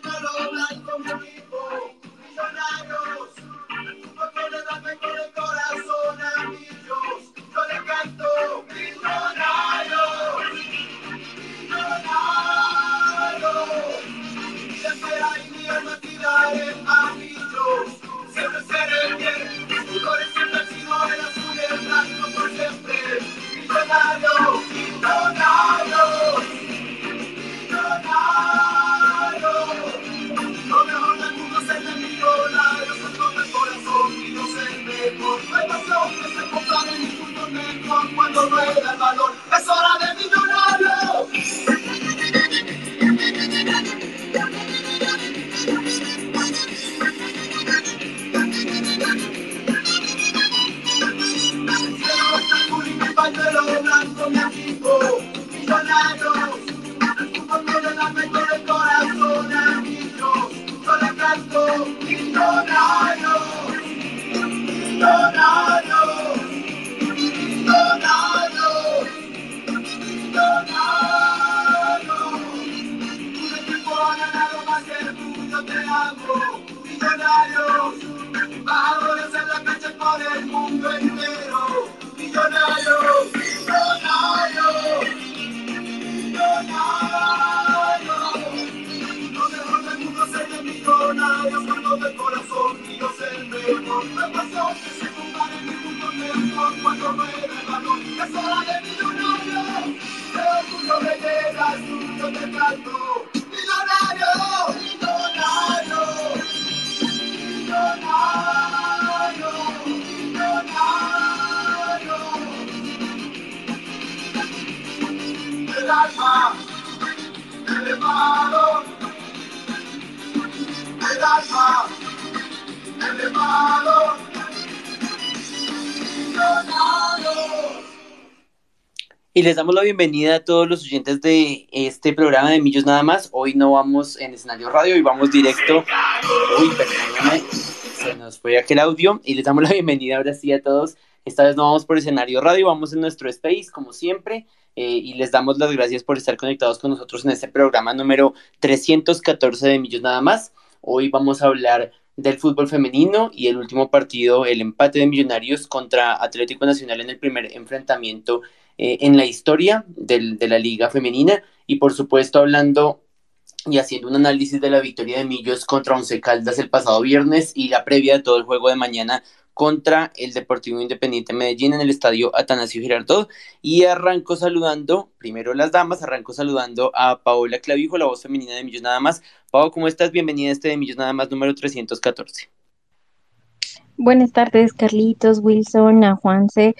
pañuelo Y les damos la bienvenida a todos los oyentes de este programa de Millos Nada Más. Hoy no vamos en escenario radio y vamos directo. Uy, perdóname, se nos fue aquel audio. Y les damos la bienvenida ahora sí a todos. Esta vez no vamos por escenario radio, vamos en nuestro space, como siempre. eh, y les damos las gracias por estar conectados con nosotros en este programa número 314 de Millos Nada Más. Hoy vamos a hablar del fútbol femenino y el último partido, el empate de Millonarios contra Atlético Nacional en el primer enfrentamiento eh, en la historia del, de la liga femenina. Y por supuesto hablando y haciendo un análisis de la victoria de Millos contra Once Caldas el pasado viernes y la previa de todo el juego de mañana contra el Deportivo Independiente Medellín en el estadio Atanasio Girardot y arranco saludando, primero las damas, arranco saludando a Paola Clavijo, la voz femenina de Millos Nada Más. Pau, ¿cómo estás? Bienvenida a este de Millos Nada Más número 314. Buenas tardes, Carlitos, Wilson, a Juanse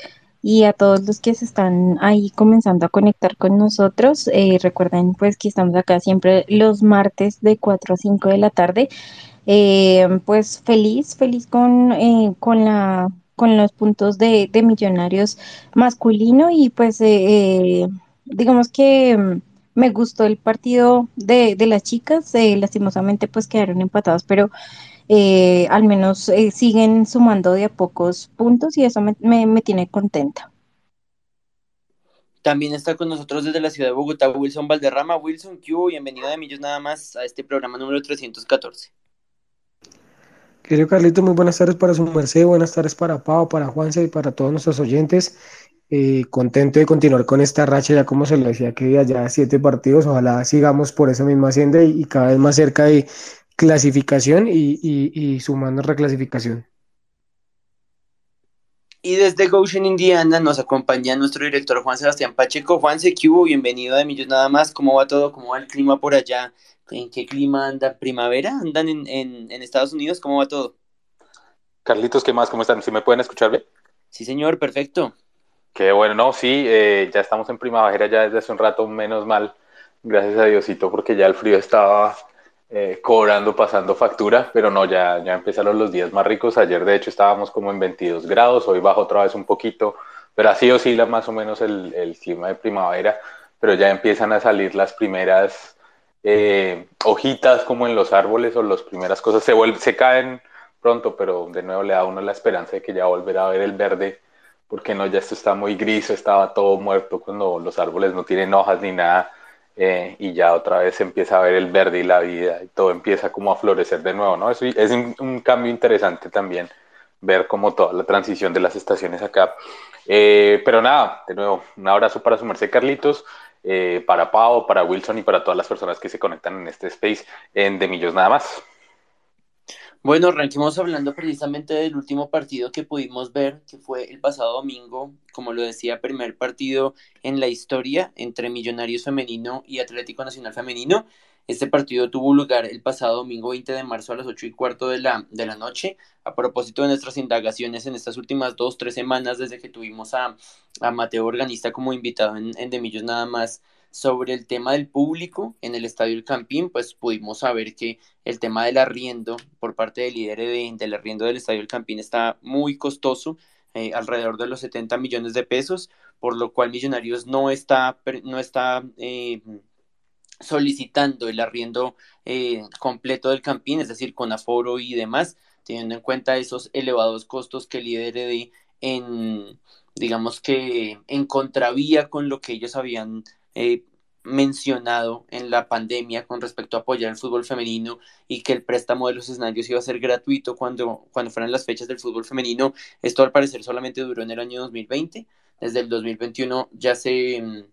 y a todos los que se están ahí comenzando a conectar con nosotros. Eh, recuerden pues que estamos acá siempre los martes de 4 a 5 de la tarde. Eh, pues feliz, feliz con, eh, con la con los puntos de, de millonarios masculino y pues eh, eh, digamos que mm, me gustó el partido de, de las chicas, eh, lastimosamente pues quedaron empatados, pero eh, al menos eh, siguen sumando de a pocos puntos y eso me, me, me tiene contenta. También está con nosotros desde la ciudad de Bogotá Wilson Valderrama. Wilson, ¿qué hubo? Bienvenido de Millos Nada Más a este programa número 314. Querido Carlito, muy buenas tardes para su merced, buenas tardes para Pau, para Juanse y para todos nuestros oyentes. Eh, contento de continuar con esta racha, ya como se lo decía, que ya siete partidos, ojalá sigamos por esa misma senda y, y cada vez más cerca de clasificación y, y, y sumando reclasificación. Y desde Goshen, Indiana, nos acompaña nuestro director Juan Sebastián Pacheco. Juan Sequibo, bienvenido de Millos Nada Más. ¿Cómo va todo? ¿Cómo va el clima por allá? ¿En qué clima anda? ¿Primavera? ¿Andan en, en, en Estados Unidos? ¿Cómo va todo? Carlitos, ¿qué más? ¿Cómo están? ¿Sí me pueden escuchar bien? Sí, señor, perfecto. Qué bueno, no, sí, eh, ya estamos en primavera ya desde hace un rato, menos mal, gracias a Diosito, porque ya el frío estaba eh, cobrando, pasando factura, pero no, ya, ya empezaron los días más ricos. Ayer, de hecho, estábamos como en 22 grados, hoy bajo otra vez un poquito, pero así oscila más o menos el, el clima de primavera, pero ya empiezan a salir las primeras eh, hojitas como en los árboles o las primeras cosas, se, vuelve, se caen pronto, pero de nuevo le da a uno la esperanza de que ya volverá a ver el verde porque no, ya esto está muy gris, estaba todo muerto cuando los árboles no tienen hojas ni nada, eh, y ya otra vez empieza a ver el verde y la vida y todo empieza como a florecer de nuevo, ¿no? Eso es un, cambio interesante también ver como toda la transición de las estaciones acá. Eh, pero nada, de nuevo, un abrazo para su merced Carlitos, eh, para Pau, para Wilson y para todas las personas que se conectan en este space en De Millos nada más. Bueno, arranquemos hablando precisamente del último partido que pudimos ver, que fue el pasado domingo, como lo decía, primer partido en la historia entre Millonarios Femenino y Atlético Nacional Femenino. Este partido tuvo lugar el pasado domingo 20 de marzo a las 8 y cuarto de la, de la noche. A propósito de nuestras indagaciones en estas últimas dos, tres semanas desde que tuvimos a, a Mateo Organista como invitado en, en De Millos nada más, sobre el tema del público en el Estadio El Campín, pues pudimos saber que el tema del arriendo por parte del líder del arriendo del Estadio El Campín está muy costoso, eh, alrededor de los 70 millones de pesos, por lo cual Millonarios no está, no está eh, solicitando el arriendo eh, completo del Campín, es decir, con aforo y demás, teniendo en cuenta esos elevados costos que el líder en, digamos que en contravía con lo que ellos habían eh, mencionado en la pandemia con respecto a apoyar el fútbol femenino y que el préstamo de los escenarios iba a ser gratuito cuando, cuando fueran las fechas del fútbol femenino. Esto al parecer solamente duró en el año 2020. Desde el 2021 ya se, mm,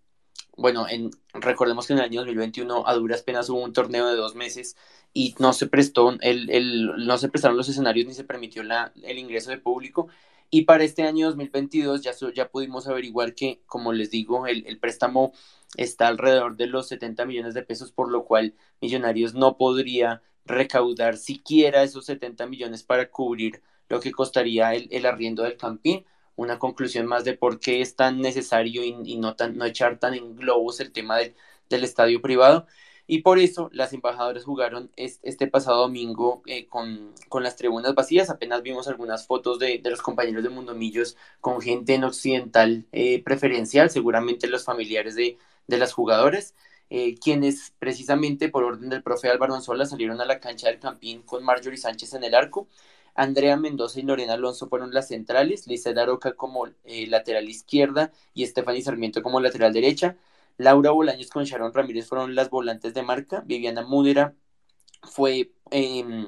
bueno, en, recordemos que en el año 2021 a duras penas hubo un torneo de dos meses y no se prestó el, el, no se prestaron los escenarios ni se permitió la, el ingreso de público y para este año 2022 ya, ya pudimos averiguar que, como les digo, el, el, préstamo está alrededor de los 70 millones de pesos, por lo cual Millonarios no podría recaudar siquiera esos 70 millones para cubrir lo que costaría el, el arriendo del campín. Una conclusión más de por qué es tan necesario y, no, tan, no echar tan en globos el tema del, del estadio privado. Y por eso las embajadoras jugaron este pasado domingo eh, con, las tribunas vacías. Apenas vimos algunas fotos de, los compañeros de Mundomillos con gente en occidental eh, preferencial, seguramente los familiares de, las jugadoras, eh, quienes precisamente por orden del profe Álvaro Anzola salieron a la cancha del Campín con Marjorie Sánchez en el arco. Andrea Mendoza y Lorena Alonso fueron las centrales, Lisa Daroca como lateral izquierda y Stephanie Sarmiento como lateral derecha. Laura Bolaños con Sharon Ramírez fueron las volantes de marca. Viviana Múdera fue em,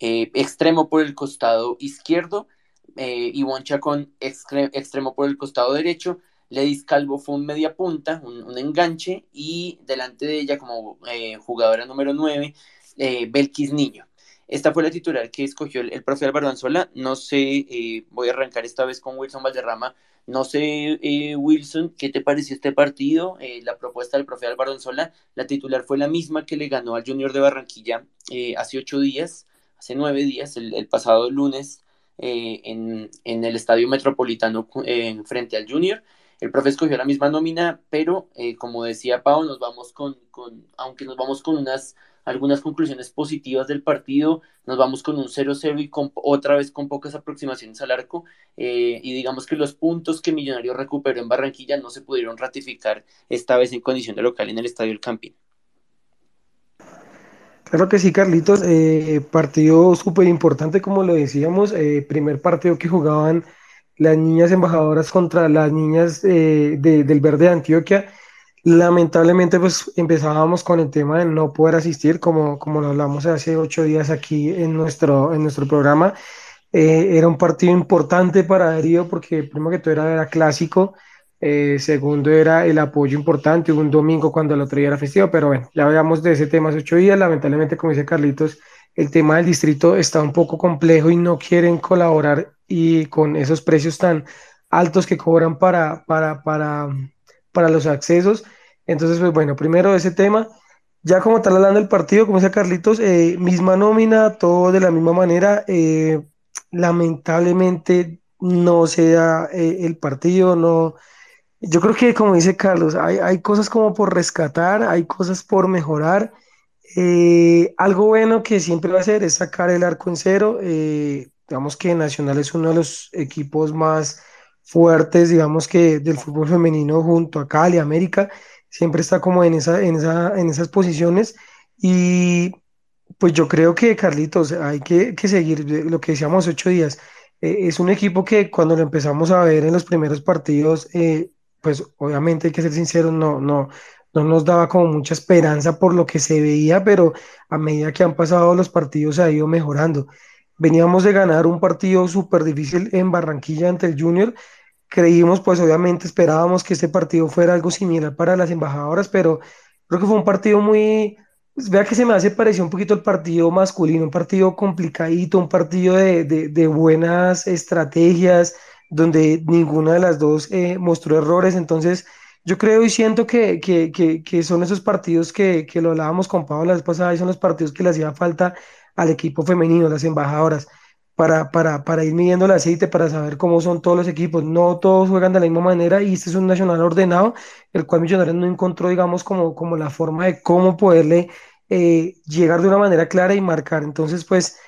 eh, extremo por el costado izquierdo. Eh, Ivonne Chacón extremo por el costado derecho. Ledis Calvo fue un media punta, un, enganche. Y delante de ella, como eh, jugadora número 9, eh, Belkis Niño. Esta fue la titular que escogió el, el profe Álvaro Anzola. No sé, voy a arrancar esta vez con Wilson Valderrama no sé, eh, Wilson, ¿qué te pareció este partido? Eh, la propuesta del profe Álvaro Anzola, la titular fue la misma que le ganó al Junior de Barranquilla eh, hace ocho días, hace nueve días, el, pasado lunes, en, en, el Estadio Metropolitano frente al Junior. El profe escogió la misma nómina, pero como decía Pau, nos vamos con, con, aunque nos vamos con unas algunas conclusiones positivas del partido. Nos vamos con un 0-0 y con, otra vez con pocas aproximaciones al arco. Eh, y digamos que los puntos que Millonarios recuperó en Barranquilla no se pudieron ratificar esta vez en condición de local en el Estadio El Campín. Claro que sí, Carlitos. Eh, partido súper importante, como lo decíamos. Eh, primer partido que jugaban las niñas embajadoras contra las niñas del Verde de Antioquia Lamentablemente, pues empezábamos con el tema de no poder asistir, como, como lo hablamos hace ocho días aquí en nuestro, en nuestro programa. Eh, era un partido importante para Darío porque primero que todo era, clásico, eh, segundo era el apoyo importante, un domingo cuando el otro día era festivo, pero bueno, ya hablamos de ese tema hace ocho días, lamentablemente, como dice Carlitos, el tema del distrito está un poco complejo y no quieren colaborar y con esos precios tan altos que cobran para, para, para para los accesos. Entonces, pues bueno, primero ese tema. Ya como tal hablando del partido, como decía Carlitos, eh, misma nómina, todo de la misma manera. Eh, lamentablemente no se da eh, el partido, no. Yo creo que como dice Carlos, hay, hay cosas como por rescatar, hay cosas por mejorar. algo bueno que siempre va a hacer es sacar el arco en cero. digamos que Nacional es uno de los equipos más fuertes, digamos que del fútbol femenino junto a Cali, América, siempre está como en, esa, en, esa, en esas posiciones y pues yo creo que Carlitos, hay que, seguir lo que decíamos ocho días. Eh, es un equipo que cuando lo empezamos a ver en los primeros partidos, eh, pues obviamente hay que ser sinceros, no, no, no nos daba como mucha esperanza por lo que se veía, pero a medida que han pasado los partidos se ha ido mejorando. Veníamos de ganar un partido súper difícil en Barranquilla ante el Junior. Creímos, pues obviamente esperábamos que este partido fuera algo similar para las embajadoras, pero creo que fue un partido muy, pues, vea que se me hace pareció un poquito el partido masculino, un partido complicadito, un partido de, de- buenas estrategias, donde ninguna de las dos eh, mostró errores. Entonces, yo creo y siento que, que, que, que son esos partidos que, que lo hablábamos con Pablo la vez pasada, y son los partidos que le hacía falta al equipo femenino, las embajadoras, para, para, para ir midiendo el aceite, para saber cómo son todos los equipos. No todos juegan de la misma manera y este es un nacional ordenado, el cual Millonarios no encontró, digamos, como, como la forma de cómo poderle eh, llegar de una manera clara y marcar. Entonces, pues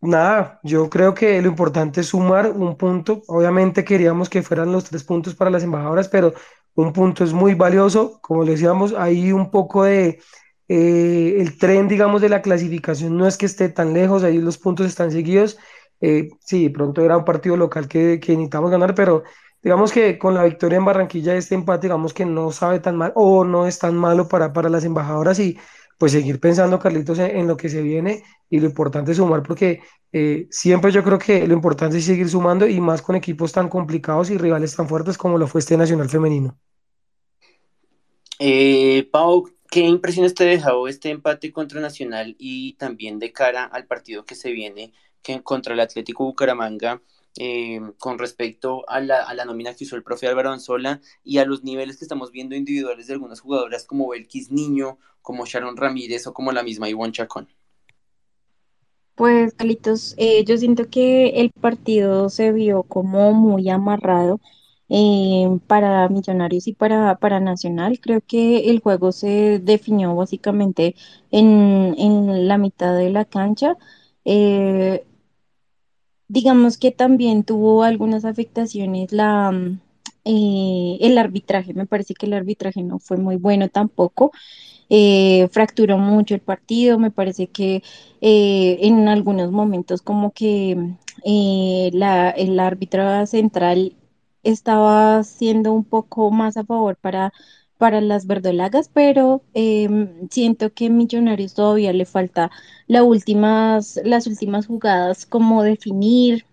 nada, yo creo que lo importante es sumar un punto. Obviamente queríamos que fueran los tres puntos para las embajadoras, pero un punto es muy valioso. Como le decíamos, hay un poco de eh, el tren, digamos, de la clasificación no es que esté tan lejos, ahí los puntos están seguidos. Eh, sí, pronto era un partido local que, que necesitamos ganar, pero digamos que con la victoria en Barranquilla, este empate, digamos que no sabe tan mal o no es tan malo para, para las embajadoras y pues seguir pensando, Carlitos, en, lo que se viene y lo importante es sumar porque eh, siempre yo creo que lo importante es seguir sumando y más con equipos tan complicados y rivales tan fuertes como lo fue este Nacional Femenino. Pau, ¿qué impresiones te dejó este empate contra Nacional y también de cara al partido que se viene que contra el Atlético Bucaramanga eh, con respecto a la, a la, nómina que usó el profe Álvaro Anzola y a los niveles que estamos viendo individuales de algunas jugadoras como Belkis Niño, como Sharon Ramírez o como la misma Ivonne Chacón? Pues, Carlitos, eh, yo siento que el partido se vio como muy amarrado eh, para Millonarios y para, para Nacional. Creo que el juego se definió básicamente en, en la mitad de la cancha. Eh, digamos que también tuvo algunas afectaciones la, mm, eh, el arbitraje. Me parece que el arbitraje no fue muy bueno tampoco fracturó mucho el partido, me parece que en algunos momentos como que eh, la, el árbitro central estaba siendo un poco más a favor para, para las verdolagas, pero em, siento que Millonarios todavía le falta la últimas, las últimas jugadas, como definir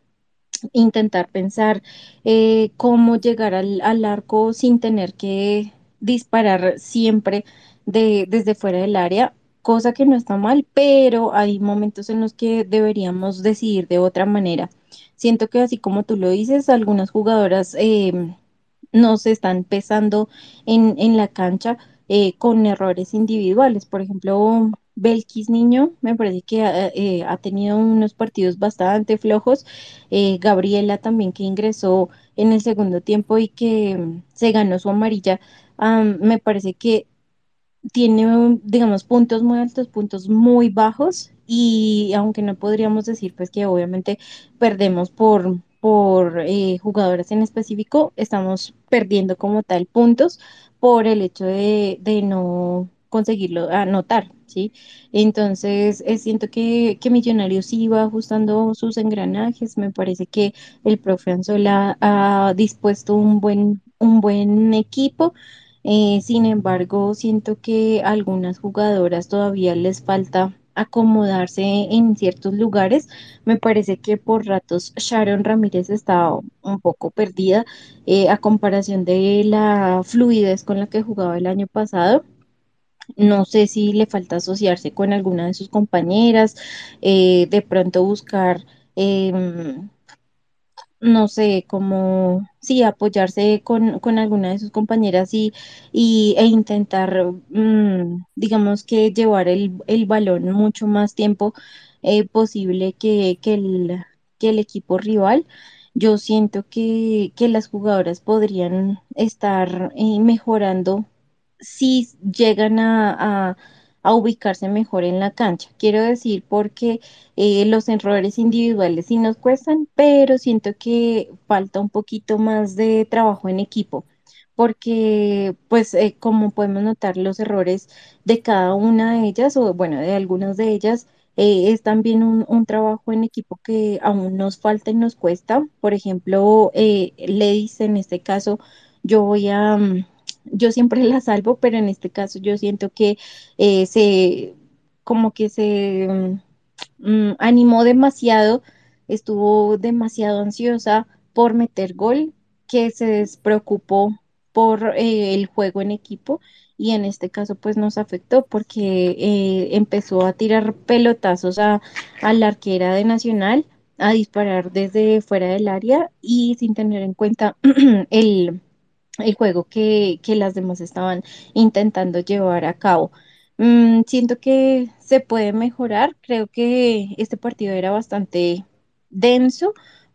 intentar pensar eh, cómo llegar al, al arco sin tener que disparar siempre de, desde fuera del área, cosa que no está mal, pero hay momentos en los que deberíamos decidir de otra manera. Siento que así como tú lo dices, algunas jugadoras eh, nos están pesando en, en la cancha eh, con errores individuales. Por ejemplo, Belkis Niño me parece que ha, eh, tenido unos partidos bastante flojos. Eh, Gabriela también que ingresó en el segundo tiempo y que mm, se ganó su amarilla. am, me parece que tiene, digamos, puntos muy altos, puntos muy bajos y aunque no podríamos decir pues que obviamente perdemos por, por eh, jugadores en específico, estamos perdiendo como tal puntos por el hecho de, de no conseguirlo anotar, ¿sí? Entonces, eh, siento que, que Millonarios sí va ajustando sus engranajes, me parece que el profe Anzola ha dispuesto un buen, un buen equipo eh, sin embargo, siento que a algunas jugadoras todavía les falta acomodarse en ciertos lugares. Me parece que por ratos Sharon Ramírez está un poco perdida eh, a comparación de la fluidez con la que jugaba el año pasado. No sé si le falta asociarse con alguna de sus compañeras, eh, de pronto buscar em, no sé, como, sí, apoyarse con, con alguna de sus compañeras y, y, e intentar, mm, digamos que llevar el, el balón mucho más tiempo eh, posible que, que el, que el equipo rival. Yo siento que, que las jugadoras podrían estar eh, mejorando si llegan a, a a ubicarse mejor en la cancha. Quiero decir, porque eh, los errores individuales sí nos cuestan, pero siento que falta un poquito más de trabajo en equipo, porque pues eh, como podemos notar los errores de cada una de ellas, o bueno, de algunas de ellas, eh, es también un, un trabajo en equipo que aún nos falta y nos cuesta. Por ejemplo, eh, en este caso, yo voy a... mm, yo siempre la salvo, pero en este caso yo siento que eh, se, como que se mm, mm, animó demasiado, estuvo demasiado ansiosa por meter gol, que se despreocupó por eh, el juego en equipo y en este caso pues nos afectó porque eh, empezó a tirar pelotazos a, a la arquera de Nacional, a disparar desde fuera del área y sin tener en cuenta el, el juego que, que las demás estaban intentando llevar a cabo. Mm, siento que se puede mejorar. Creo que este partido era bastante denso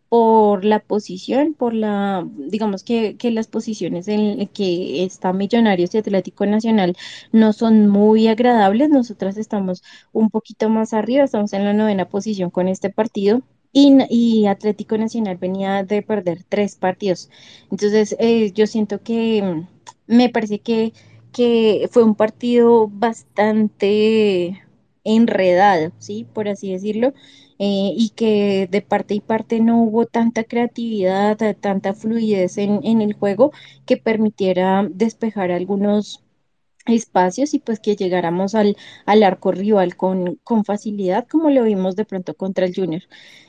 por la posición, por la, digamos que, que las posiciones en que está Millonarios y Atlético Nacional no son muy agradables. Nosotras estamos un poquito más arriba, estamos en la novena posición con este partido. Y, Atlético Nacional venía de perder tres partidos. Entonces, eh, yo siento que mm, me parece que, que fue un partido bastante enredado, ¿sí? Por así decirlo, eh, y que de parte y parte no hubo tanta creatividad, tanta fluidez en, en el juego que permitiera despejar algunos espacios y pues que llegáramos al, al arco rival con, con facilidad, como lo vimos de pronto contra el Junior.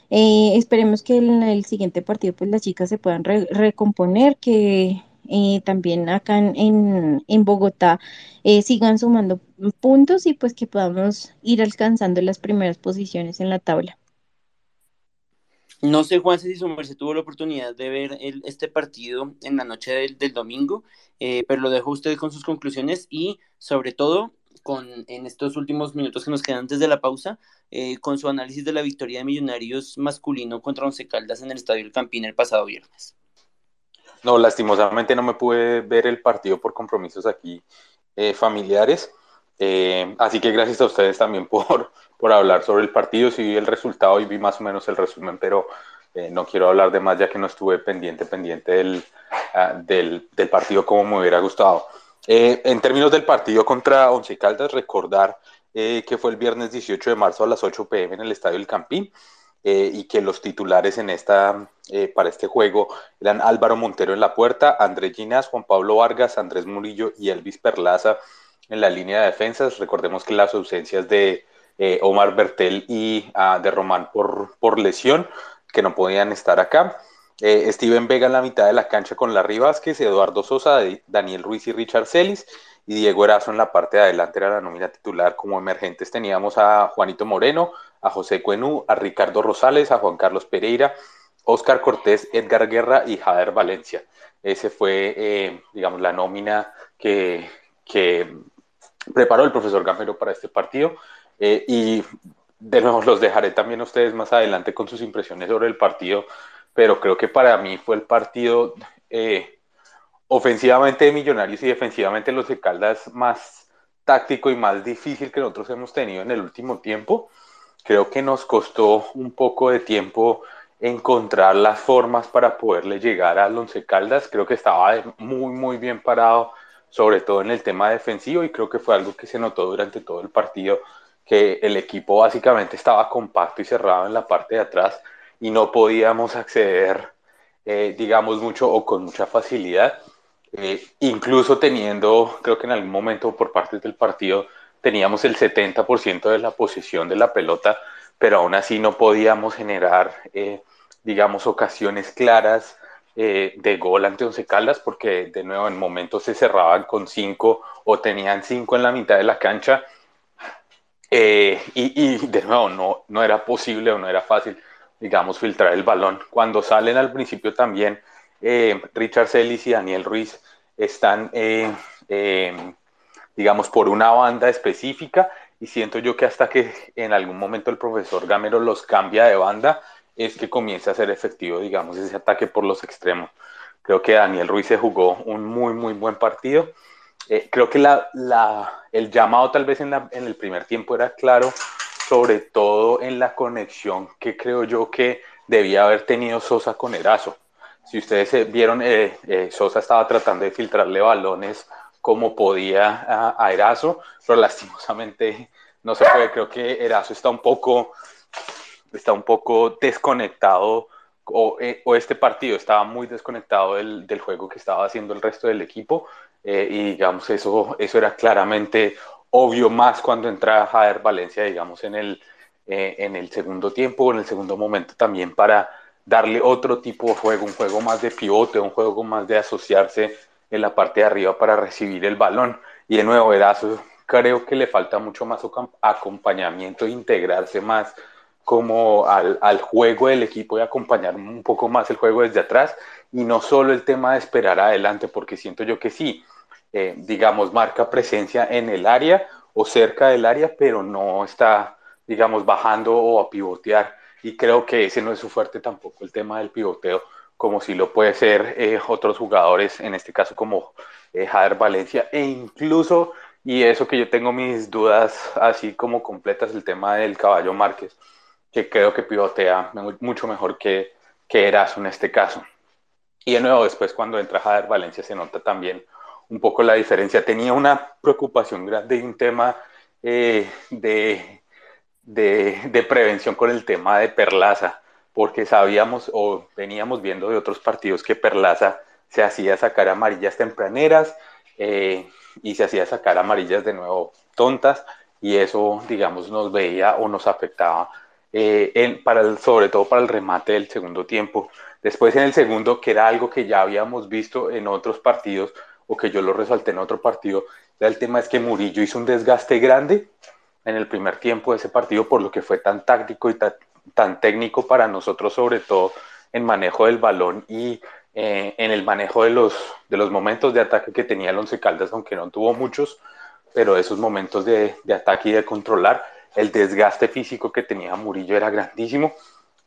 Eh, esperemos que en el siguiente partido pues las chicas se puedan re- recomponer, que eh, también acá en, en, en Bogotá eh, sigan sumando puntos y pues que podamos ir alcanzando las primeras posiciones en la tabla. No sé, Juan, si su merced tuvo la oportunidad de ver este partido en la noche del, domingo, eh, pero lo dejo a usted con sus conclusiones y sobre todo con en estos últimos minutos que nos quedan antes de la pausa, eh, con su análisis de la victoria de Millonarios masculino contra Once Caldas en el Estadio El Campín el pasado viernes. No, lastimosamente no me pude ver el partido por compromisos aquí eh, familiares. Así que gracias a ustedes también por, por hablar sobre el partido. Sí vi el resultado y vi más o menos el resumen, pero eh, no quiero hablar de más ya que no estuve pendiente, pendiente del, del, del partido como me hubiera gustado. Eh, en términos del partido contra Once Caldas, recordar eh, que fue el viernes 18 de marzo a las 8 pm en el Estadio El Campín eh, y que los titulares en esta, eh, para este juego eran Álvaro Montero en la puerta, Andrés Ginás, Juan Pablo Vargas, Andrés Murillo y Elvis Perlaza en la línea de defensas. Recordemos que las ausencias de eh, Omar Bertel y uh, de Román por, por lesión, que no podían estar acá. Eh, Steven Vega en la mitad de la cancha con Larry Vázquez, Eduardo Sosa, Daniel Ruiz y Richard Celis, y Diego Erazo en la parte de adelante era la nómina titular. Como emergentes teníamos a Juanito Moreno, a José Cuenú, a Ricardo Rosales, a Juan Carlos Pereira, Oscar Cortés, Edgar Guerra y Jader Valencia. Ese fue, eh, digamos, la nómina que, que, preparó el profesor Gamero para este partido. Eh, y de nuevo los dejaré también a ustedes más adelante con sus impresiones sobre el partido, pero creo que para mí fue el partido eh, ofensivamente de Millonarios y defensivamente los de Caldas más táctico y más difícil que nosotros hemos tenido en el último tiempo. Creo que nos costó un poco de tiempo encontrar las formas para poderle llegar al Once Caldas. Creo que estaba muy, muy bien parado, sobre todo en el tema defensivo, y creo que fue algo que se notó durante todo el partido, que el equipo básicamente estaba compacto y cerrado en la parte de atrás y no podíamos acceder, eh, digamos, mucho o con mucha facilidad. Eh, incluso teniendo, creo que en algún momento por parte del partido, teníamos el 70% de la posición de la pelota, pero aún así no podíamos generar, eh, digamos, ocasiones claras de gol ante Once Caldas, porque de nuevo en momentos se cerraban con cinco o tenían cinco en la mitad de la cancha. Eh, y, de nuevo, no, no era posible o no era fácil, digamos, filtrar el balón. Cuando salen al principio también, eh, Richard Celis y Daniel Ruiz están, eh, eh, digamos, por una banda específica y siento yo que hasta que en algún momento el profesor Gamero los cambia de banda es que comienza a ser efectivo, digamos, ese ataque por los extremos. Creo que Daniel Ruiz se jugó un muy, muy buen partido. Eh, creo que la, la, el llamado tal vez en, la, en el primer tiempo era claro, sobre todo en la conexión que creo yo que debía haber tenido Sosa con Erazo si ustedes vieron, eh, eh, Sosa estaba tratando de filtrarle balones como podía a, a, Erazo, pero lastimosamente no se puede. Creo que Erazo está un poco, está un poco desconectado, o, eh, o este partido estaba muy desconectado del, del, juego que estaba haciendo el resto del equipo. Eh, y digamos, eso, eso era claramente obvio más cuando entra Jader Valencia, digamos, en el, eh, en el segundo tiempo, en el segundo momento también para darle otro tipo de juego, un juego más de pivote, un juego más de asociarse en la parte de arriba para recibir el balón. Y de nuevo, Erazo, creo que le falta mucho más acompañamiento, integrarse más como al, al, juego del equipo y acompañar un poco más el juego desde atrás y no solo el tema de esperar adelante, porque siento yo que sí, eh, digamos, marca presencia en el área o cerca del área, pero no está, digamos, bajando o a pivotear. Y creo que ese no es su fuerte tampoco, el tema del pivoteo, como si lo puede ser eh, otros jugadores, en este caso como eh, Jader Valencia, e incluso, y eso que yo tengo mis dudas así como completas, el tema del caballo Márquez, que creo que pivotea mucho mejor que, que Erazo en este caso. Y de nuevo, después cuando entra Jader Valencia se nota también un poco la diferencia. Tenía una preocupación grande y un tema eh, de, de, prevención con el tema de Perlaza, porque sabíamos o veníamos viendo de otros partidos que Perlaza se hacía sacar amarillas tempraneras eh, y se hacía sacar amarillas de nuevo tontas y eso, digamos, nos veía o nos afectaba eh, en, para el, sobre todo para el remate del segundo tiempo. Después en el segundo, que era algo que ya habíamos visto en otros partidos, o que yo lo resalté en otro partido, el tema es que Murillo hizo un desgaste grande en el primer tiempo de ese partido, por lo que fue tan táctico y tan, técnico para nosotros, sobre todo en manejo del balón y eh, en el manejo de los, de los momentos de ataque que tenía el Once Caldas, aunque no tuvo muchos, pero esos momentos de, de ataque y de controlar, el desgaste físico que tenía Murillo era grandísimo.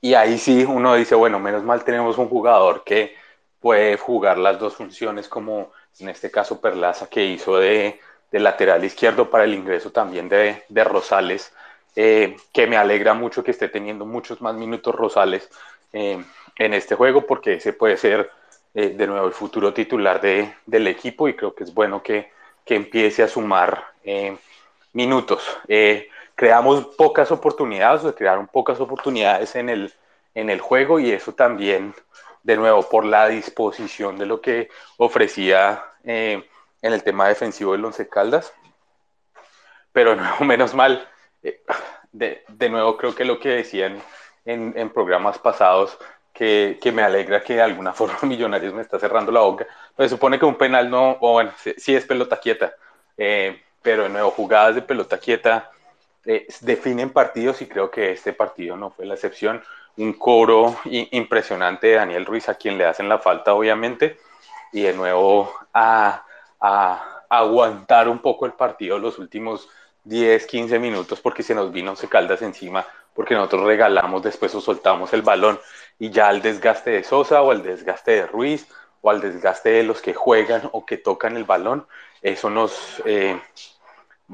Y ahí sí uno dice, bueno, menos mal tenemos un jugador que puede jugar las dos funciones como en este caso Perlaza, que hizo de, lateral izquierdo para el ingreso también de, Rosales, eh, que me alegra mucho que esté teniendo muchos más minutos Rosales eh, en este juego, porque ese puede ser eh, de nuevo el futuro titular del equipo y creo que es bueno que, empiece a sumar minutos. Creamos pocas oportunidades, o crearon pocas oportunidades en el, en el juego y eso también de nuevo por la disposición de lo que ofrecía eh, en el tema defensivo del Once Caldas. Pero no, menos mal, eh, de, de, nuevo creo que lo que decían en, en programas pasados, que, que, me alegra que de alguna forma Millonarios me está cerrando la boca. Me supone que un penal no, o bueno, sí, es pelota quieta, eh, pero de nuevo, jugadas de pelota quieta definen partidos y creo que este partido no fue la excepción. Un coro impresionante de Daniel Ruiz, a quien le hacen la falta, obviamente, y de nuevo a, aguantar un poco el partido los últimos 10, 15 minutos, porque se nos vino se caldas encima, porque nosotros regalamos después o soltamos el balón, y ya el desgaste de Sosa o el desgaste de Ruiz o al desgaste de los que juegan o que tocan el balón, eso nos, eh,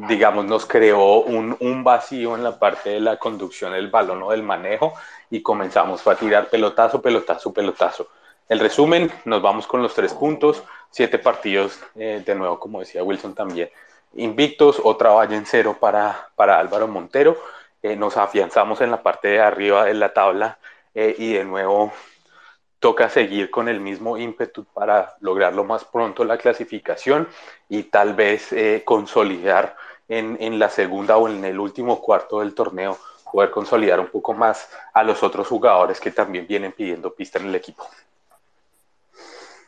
digamos, nos creó un, un, vacío en la parte de la conducción del balón o del manejo y comenzamos a tirar pelotazo, pelotazo, pelotazo. El resumen, nos vamos con los tres puntos, siete partidos, eh, de nuevo, como decía Wilson también, invictos, otra valla en cero para, para Álvaro Montero, eh, nos afianzamos en la parte de arriba de la tabla eh, y de nuevo toca seguir con el mismo ímpetu para lograr lo más pronto la clasificación y tal vez consolidar en, en la segunda o en el último cuarto del torneo poder consolidar un poco más a los otros jugadores que también vienen pidiendo pista en el equipo.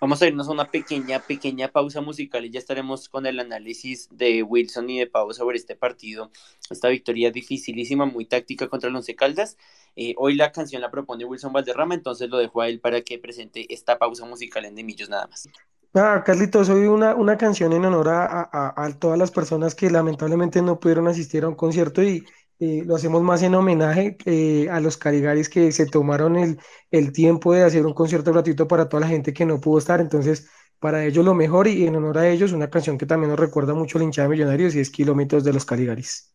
Vamos a irnos a una pequeña, pequeña pausa musical y ya estaremos con el análisis de Wilson y de Pau sobre este partido. Esta victoria dificilísima, muy táctica contra el Once Caldas. Eh, hoy la canción la propone Wilson Valderrama, entonces lo dejo a él para que presente esta pausa musical en Demillos nada más. Ah, Carlitos, hoy una, una canción en honor a, a, todas las personas que lamentablemente no pudieron asistir a un concierto y, lo hacemos más en homenaje eh, a los Caligaris que se tomaron el, el, tiempo de hacer un concierto gratuito para toda la gente que no pudo estar. Entonces, para ellos lo mejor y en honor a ellos, una canción que también nos recuerda mucho al hinchada de Millonarios y es Kilómetros de los Caligaris.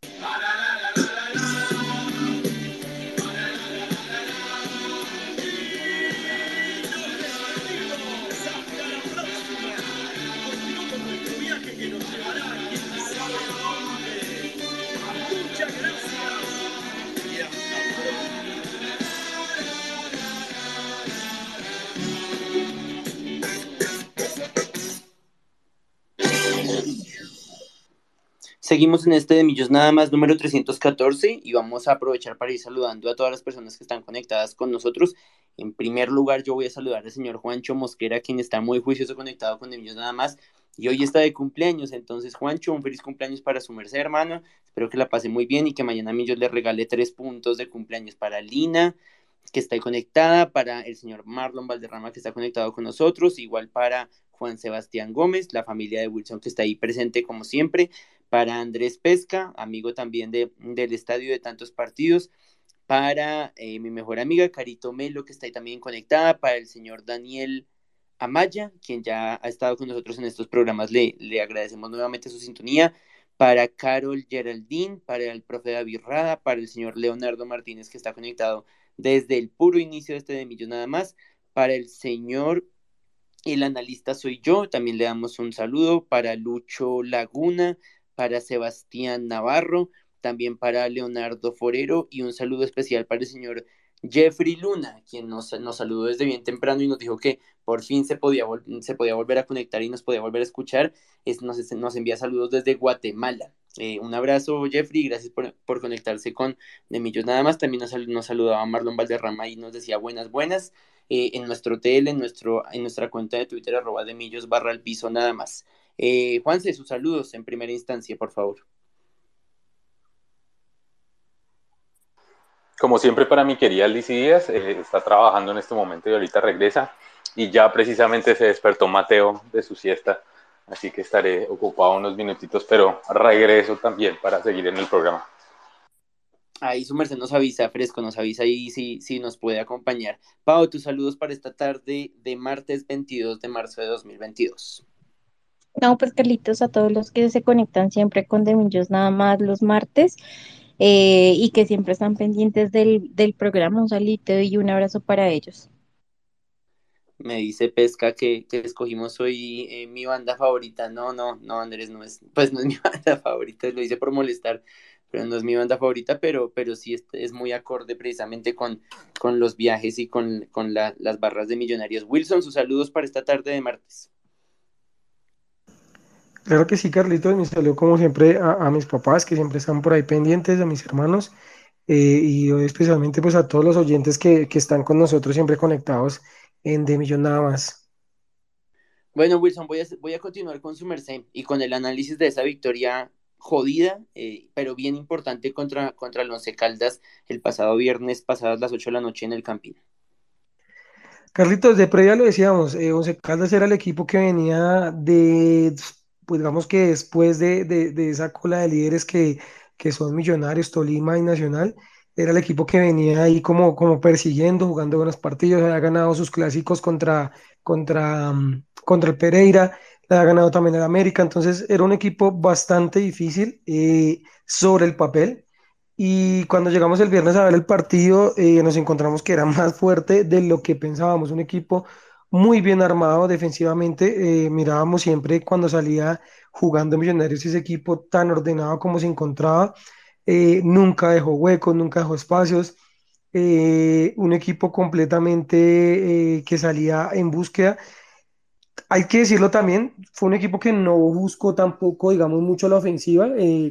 Seguimos en este de Millos Nada más número 314 y vamos a aprovechar para ir saludando a todas las personas que están conectadas con nosotros. En primer lugar, yo voy a saludar al señor Juancho Mosquera, quien está muy juicioso conectado con de Millos Nada más y hoy está de cumpleaños. Entonces, Juancho, un feliz cumpleaños para su merced, hermano. Espero que la pase muy bien y que mañana Millos le regale tres puntos de cumpleaños para Lina, que está ahí conectada, para el señor Marlon Valderrama, que está conectado con nosotros, igual para Juan Sebastián Gómez, la familia de Wilson, que está ahí presente como siempre para Andrés Pesca, amigo también de, del estadio de tantos partidos, para eh, mi mejor amiga Carito Melo, que está ahí también conectada, para el señor Daniel Amaya, quien ya ha estado con nosotros en estos programas, le, le agradecemos nuevamente su sintonía, para Carol Geraldine, para el profe David Rada, para el señor Leonardo Martínez, que está conectado desde el puro inicio de este de Millón nada más, para el señor, el analista soy yo, también le damos un saludo, para Lucho Laguna, para Sebastián Navarro, también para Leonardo Forero y un saludo especial para el señor Jeffrey Luna, quien nos, nos saludó desde bien temprano y nos dijo que por fin se podía, se podía volver a conectar y nos podía volver a escuchar. Es, nos, nos envía saludos desde Guatemala. Eh, un abrazo, Jeffrey, gracias por, por conectarse con De Millos Nada más. También nos, nos saludaba Marlon Valderrama y nos decía buenas, buenas. Eh, en nuestro TL, en, nuestro, en nuestra cuenta de Twitter, arroba de Millos barra el piso nada más. Eh, Juanse, sus saludos en primera instancia, por favor. Como siempre para mi querida Lizy Díaz, eh, está trabajando en este momento y ahorita regresa. Y ya precisamente se despertó Mateo de su siesta, así que estaré ocupado unos minutitos, pero regreso también para seguir en el programa. Ahí su merced nos avisa, fresco, nos avisa ahí si, si nos puede acompañar. Pau, tus saludos para esta tarde de martes 22 de marzo de 2022. No, pues Carlitos, a todos los que se conectan siempre con Demillos nada más los martes eh, y que siempre están pendientes del, del programa, un salito y un abrazo para ellos. Me dice Pesca que, que escogimos hoy eh, mi banda favorita. No, no, no, Andrés, no es, pues no es mi banda favorita, lo hice por molestar, pero no es mi banda favorita, pero, pero sí es, es muy acorde precisamente con, con los viajes y con, con la, las barras de millonarios. Wilson, sus saludos para esta tarde de martes. Claro que sí, Carlitos, me salió como siempre a, a, mis papás que siempre están por ahí pendientes, a mis hermanos eh, y especialmente pues a todos los oyentes que, que, están con nosotros siempre conectados en De Millón Nada Más. Bueno, Wilson, voy a, voy a continuar con su merced y con el análisis de esa victoria jodida, eh, pero bien importante contra, contra el Once Caldas el pasado viernes, pasadas las 8 de la noche en el Campín. Carlitos, de previa lo decíamos, eh, Once Caldas era el equipo que venía de pues digamos que después de, de, de esa cola de líderes que, que, son Millonarios, Tolima y Nacional, era el equipo que venía ahí como, como persiguiendo, jugando buenos partidos, había ganado sus clásicos contra, contra, um, contra el Pereira, le había ganado también el América, entonces era un equipo bastante difícil eh, sobre el papel. Y cuando llegamos el viernes a ver el partido, eh, nos encontramos que era más fuerte de lo que pensábamos, un equipo muy bien armado defensivamente. Eh, mirábamos siempre cuando salía jugando Millonarios ese equipo tan ordenado como se encontraba. Eh, nunca dejó huecos, nunca dejó espacios. Eh, un equipo completamente que salía en búsqueda. Hay que decirlo también, fue un equipo que no buscó tampoco, digamos, mucho la ofensiva.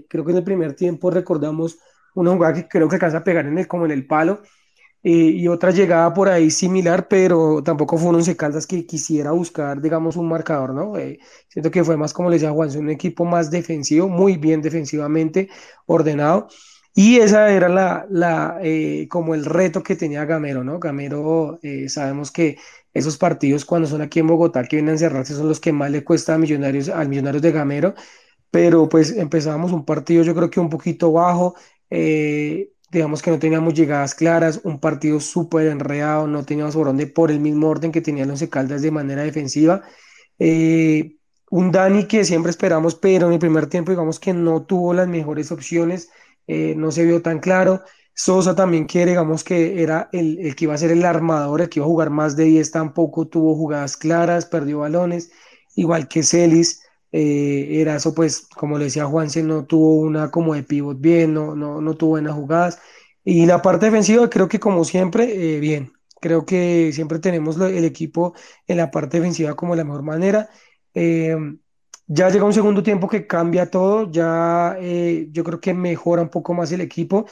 creo que en el primer tiempo recordamos una jugada que creo que alcanza a pegar en el, como en el palo y otra llegada por ahí similar, pero tampoco fue un Once Caldas que quisiera buscar, digamos, un marcador, ¿no? Eh, siento que fue más, como les decía Juan, un equipo más defensivo, muy bien defensivamente ordenado. Y esa era la, la eh, como el reto que tenía Gamero, ¿no? Gamero, eh, sabemos que esos partidos cuando son aquí en Bogotá, que vienen a encerrarse, son los que más le cuesta a Millonarios, al Millonarios de Gamero, pero pues empezábamos un partido yo creo que un poquito bajo, eh, digamos que no teníamos llegadas claras, un partido súper enredado, no teníamos por dónde por el mismo orden que tenían los Caldas de manera defensiva. Eh, un Dani que siempre esperamos, pero en el primer tiempo digamos que no tuvo las mejores opciones, eh, no se vio tan claro. Sosa también que digamos que era el, el, que iba a ser el armador, el que iba a jugar más de 10, tampoco tuvo jugadas claras, perdió balones, igual que Celis. Eh, Erazo, pues, como le decía Juanse, no tuvo una como de pivot bien, no, no, no tuvo buenas jugadas. Y la parte defensiva, creo que como siempre, eh, bien. Creo que siempre tenemos el equipo en la parte defensiva como la mejor manera. Eh, ya llega un segundo tiempo que cambia todo, ya eh, yo creo que mejora un poco más el equipo.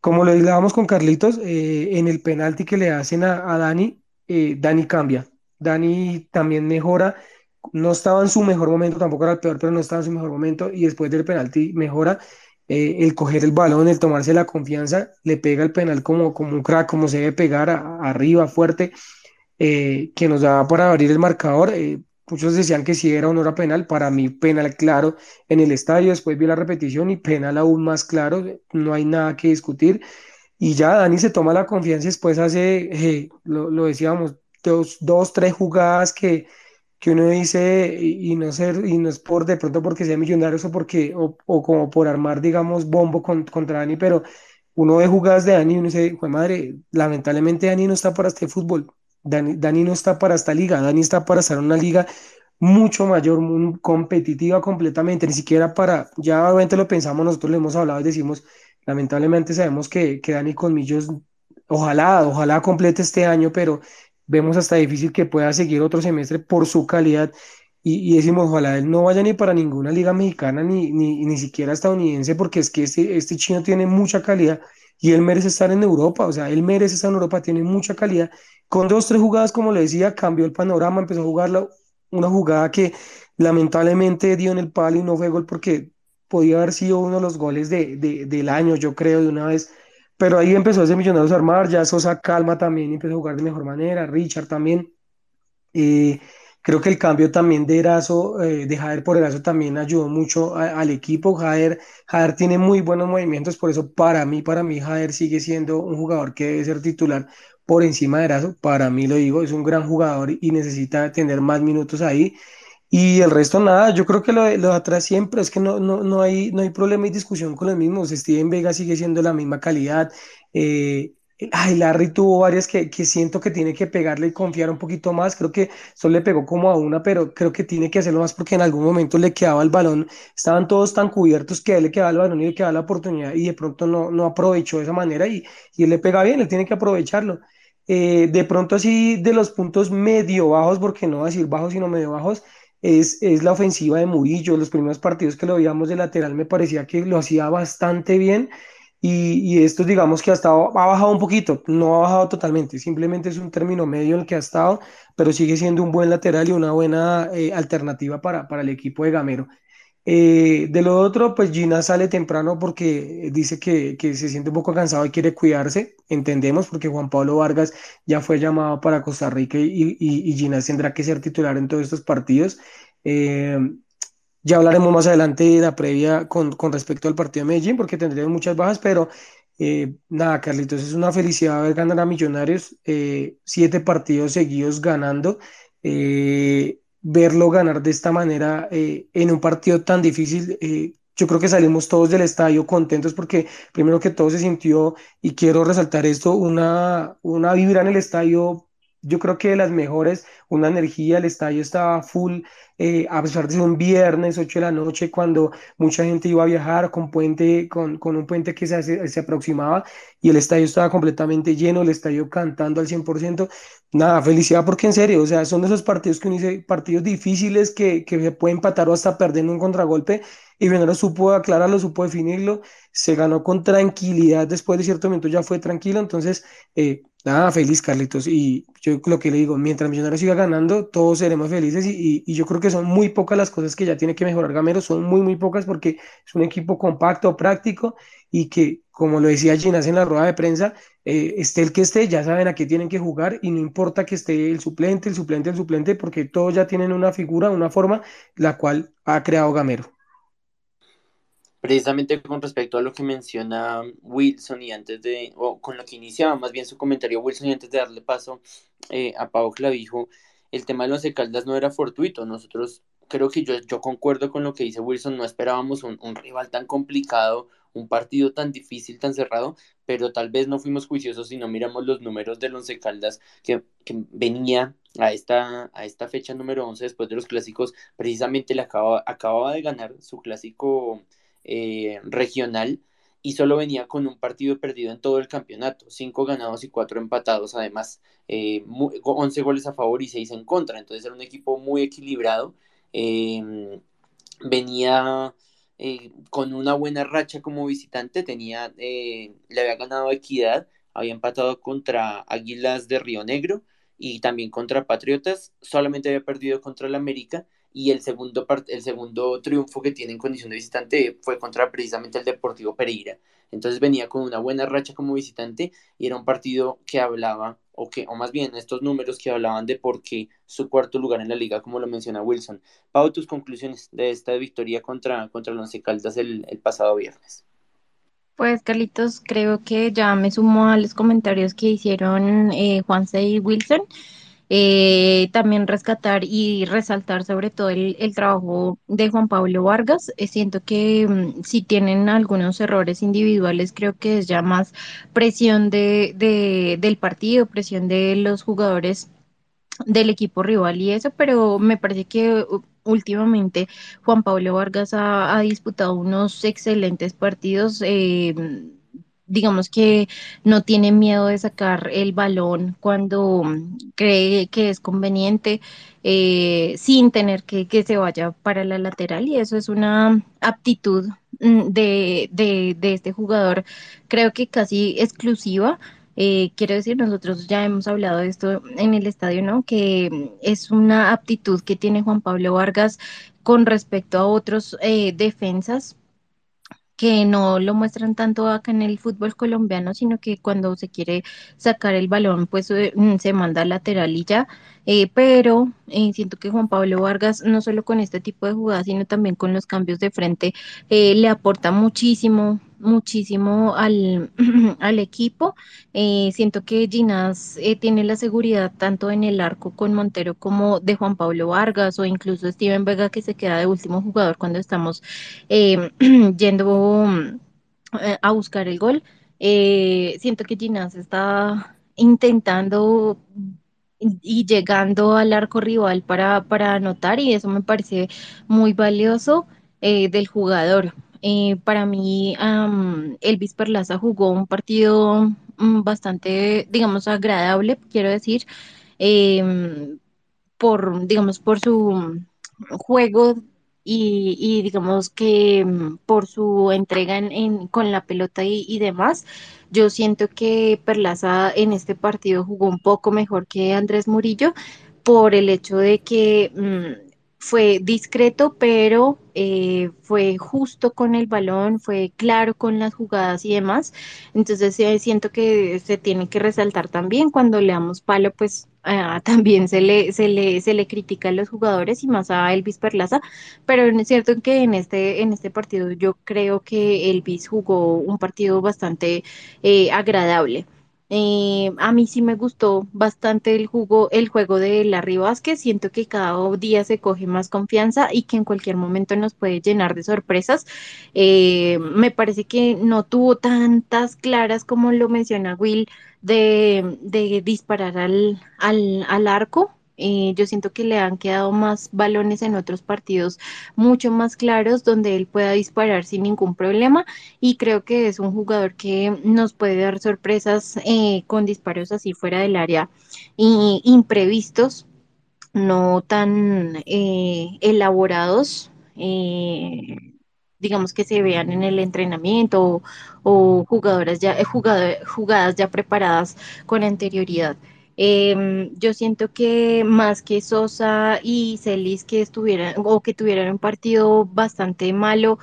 Como lo hablábamos con Carlitos, eh, en el penalti que le hacen a, a Dani, Dani cambia. Dani también mejora. No estaba en su mejor momento, tampoco era el peor, pero no estaba en su mejor momento. Y después del penalti mejora. el coger el balón, el tomarse la confianza, le pega el penal como, como un crack, como se debe pegar arriba, fuerte, que nos da para abrir el marcador. Muchos decían que si era o no era penal, para mí penal claro en el estadio, después vi la repetición y penal aún más claro, no hay nada que discutir. Y ya Dani se toma la confianza y después hace, eh, lo, lo, decíamos, dos, dos, tres jugadas que, que uno dice, y, no ser, y no es por de pronto porque sea millonario o, porque, o, como por armar, digamos, bombo con, contra Dani, pero uno ve jugadas de Dani y uno dice, madre, lamentablemente Dani no está para este fútbol. Dani, no está para esta liga, Dani está para estar en una liga mucho mayor, muy competitiva completamente, ni siquiera para, ya obviamente lo pensamos, nosotros le hemos hablado y decimos, lamentablemente sabemos que, que Dani Colmillos, ojalá, ojalá complete este año, pero vemos hasta difícil que pueda seguir otro semestre por su calidad y, decimos, ojalá él no vaya ni para ninguna liga mexicana ni, ni, ni siquiera estadounidense, porque es que este, este chino tiene mucha calidad y él merece estar en Europa, o sea, él merece estar en Europa, tiene mucha calidad. Con dos, tres jugadas, como le decía, cambió el panorama, empezó a jugar una jugada que lamentablemente dio en el palo y no fue gol porque podía haber sido uno de los goles de, del año, yo creo, de una vez. Pero ahí empezó ese Millonarios a armar, ya Sosa calma también, empezó a jugar de mejor manera, Richard también. Eh, Creo que el cambio también de Erazo, eh, de Jader por Erazo también ayudó mucho al equipo. Jader, Jader tiene muy buenos movimientos, por eso para mí, para mí Jader sigue siendo un jugador que debe ser titular por encima de Erazo. Para mí lo digo, es un gran jugador y necesita tener más minutos ahí. Y el resto nada, yo creo que lo, lo de atrás siempre es que no, no, no, hay, no hay problema y discusión con los mismos. Steven Vega sigue siendo la misma calidad. Eh, Ay, Larry tuvo varias que, que, siento que tiene que pegarle y confiar un poquito más. Creo que solo le pegó como a una, pero creo que tiene que hacerlo más porque en algún momento le quedaba el balón. Estaban todos tan cubiertos que él le quedaba el balón y le quedaba la oportunidad y de pronto no, no aprovechó de esa manera y, y él le pega bien, él tiene que aprovecharlo. Eh, de pronto así de los puntos medio bajos, porque no decir bajos, sino medio bajos, es, es la ofensiva de Murillo. Los primeros partidos que lo veíamos de lateral me parecía que lo hacía bastante bien y, esto digamos que ha, estado, ha bajado un poquito, no ha bajado totalmente, simplemente es un término medio en el que ha estado, pero sigue siendo un buen lateral y una buena eh, alternativa para, para, el equipo de Gamero. Eh, de lo otro, pues Gina sale temprano porque dice que, que, se siente un poco cansado y quiere cuidarse, entendemos, porque Juan Pablo Vargas ya fue llamado para Costa Rica y, y, y Gina tendrá que ser titular en todos estos partidos. Eh, ya hablaremos más adelante de la previa con, con respecto al partido de Medellín, porque tendremos muchas bajas, pero eh, nada, Carlitos, es una felicidad ver ganar a Millonarios, eh, siete partidos seguidos ganando, verlo ganar de esta manera en un partido tan difícil. yo creo que salimos todos del estadio contentos porque primero que todo se sintió, y quiero resaltar esto, una, una vibra en el estadio yo creo que de las mejores, una energía, el estadio estaba full, eh, a pesar de ser un viernes, 8 de la noche, cuando mucha gente iba a viajar con, puente, con, con un puente que se, se, aproximaba y el estadio estaba completamente lleno, el estadio cantando al 100%. Nada, felicidad porque en serio, o sea, son esos partidos que uno dice, partidos difíciles que, que se puede empatar o hasta perder en un contragolpe y lo supo aclararlo, supo definirlo, se ganó con tranquilidad, después de cierto momento ya fue tranquilo, entonces... Eh, Nada, feliz, Carlitos. Y yo lo que le digo, mientras Millonarios siga ganando, todos seremos felices. Y, yo creo que son muy pocas las cosas que ya tiene que mejorar Gamero, son muy, muy pocas porque es un equipo compacto, práctico y que, como lo decía Ginás en la rueda de prensa, eh, esté el que esté, ya saben a qué tienen que jugar y no importa que esté el suplente, el suplente, el suplente, porque todos ya tienen una figura, una forma, la cual ha creado Gamero precisamente con respecto a lo que menciona Wilson y antes de, o con lo que iniciaba más bien su comentario Wilson y antes de darle paso eh, a Pau Clavijo, el tema de los Caldas no era fortuito. Nosotros creo que yo, yo concuerdo con lo que dice Wilson, no esperábamos un, rival tan complicado, un partido tan difícil, tan cerrado, pero tal vez no fuimos juiciosos si no miramos los números del Once Caldas que, que venía a esta, a esta fecha número 11 después de los clásicos, precisamente le acaba, acababa de ganar su clásico eh, regional y solo venía con un partido perdido en todo el campeonato, cinco ganados y cuatro empatados, además, eh, 11 goles a favor y seis en contra, entonces era un equipo muy equilibrado. Em, venía eh, con una buena racha como visitante, tenía, eh, le había ganado Equidad, había empatado contra Águilas de Río Negro y también contra Patriotas, solamente había perdido contra el América y el segundo, el segundo triunfo que tiene en condición de visitante fue contra precisamente el Deportivo Pereira. Entonces venía con una buena racha como visitante y era un partido que hablaba, o que, o más bien estos números que hablaban de por qué su cuarto lugar en la liga, como lo menciona Wilson. Pau, tus conclusiones de esta victoria contra, contra el Once Caldas el, el pasado viernes. Pues Carlitos, creo que ya me sumo a los comentarios que hicieron eh, Juanse y Wilson. Eh, también rescatar y resaltar sobre todo el, trabajo de Juan Pablo Vargas. Eh, siento que mm, si tienen algunos errores individuales, creo que es ya más presión de, del partido, presión de los jugadores del equipo rival y eso, pero me parece que últimamente Juan Pablo Vargas ha, disputado unos excelentes partidos. Eh, digamos que no tiene miedo de sacar el balón cuando cree que es conveniente, eh, sin tener que, que se vaya para la lateral y eso es una aptitud mm, de, de, de este jugador, creo que casi exclusiva. Eh, quiero decir, nosotros ya hemos hablado de esto en el estadio, ¿no? Que es una aptitud que tiene Juan Pablo Vargas con respecto a otros eh, defensas que no lo muestran tanto acá en el fútbol colombiano, sino que cuando se quiere sacar el balón, pues eh, mm, se manda lateral y ya. Eh, pero eh, siento que Juan Pablo Vargas, no solo con este tipo de jugadas, sino también con los cambios de frente, le aporta muchísimo, muchísimo al, al equipo. siento que Ginás tiene la seguridad tanto en el arco con Montero como de Juan Pablo Vargas o incluso Steven Vega que se queda de último jugador cuando estamos yendo a buscar el gol. siento que Ginás está intentando y llegando al arco rival para, para anotar y eso me parece muy valioso eh, del jugador. Eh, para mí, Elvis Perlaza jugó un partido mm, bastante, digamos, agradable, quiero decir, em, por, digamos, por su juego y, digamos que mm, por su entrega en, con la pelota y, demás, yo siento que Perlaza en este partido jugó un poco mejor que Andrés Murillo por el hecho de que mm, fue discreto, pero eh, fue justo con el balón, fue claro con las jugadas y demás. Entonces eh, siento que se tiene que resaltar también cuando le damos palo, pues también se le, se le, se le critica a los jugadores y más a Elvis Perlaza, pero es cierto que en este, en este partido yo creo que Elvis jugó un partido bastante eh, agradable. Eh, a mí sí me gustó bastante el jugo, el juego de Larry Vázquez. Siento que cada día se coge más confianza y que en cualquier momento nos puede llenar de sorpresas. Eh, me parece que no tuvo tantas claras como lo menciona Will de, de disparar al, al, al arco eh, yo siento que le han quedado más balones en otros partidos mucho más claros donde él pueda disparar sin ningún problema y creo que es un jugador que nos puede dar sorpresas eh, con disparos así fuera del área y imprevistos, no tan eh, elaborados. digamos que se vean en el entrenamiento o, jugadoras ya, jugadas ya preparadas con anterioridad. Em, yo siento que más que Sosa y Celis que estuvieran o que tuvieran un partido bastante malo,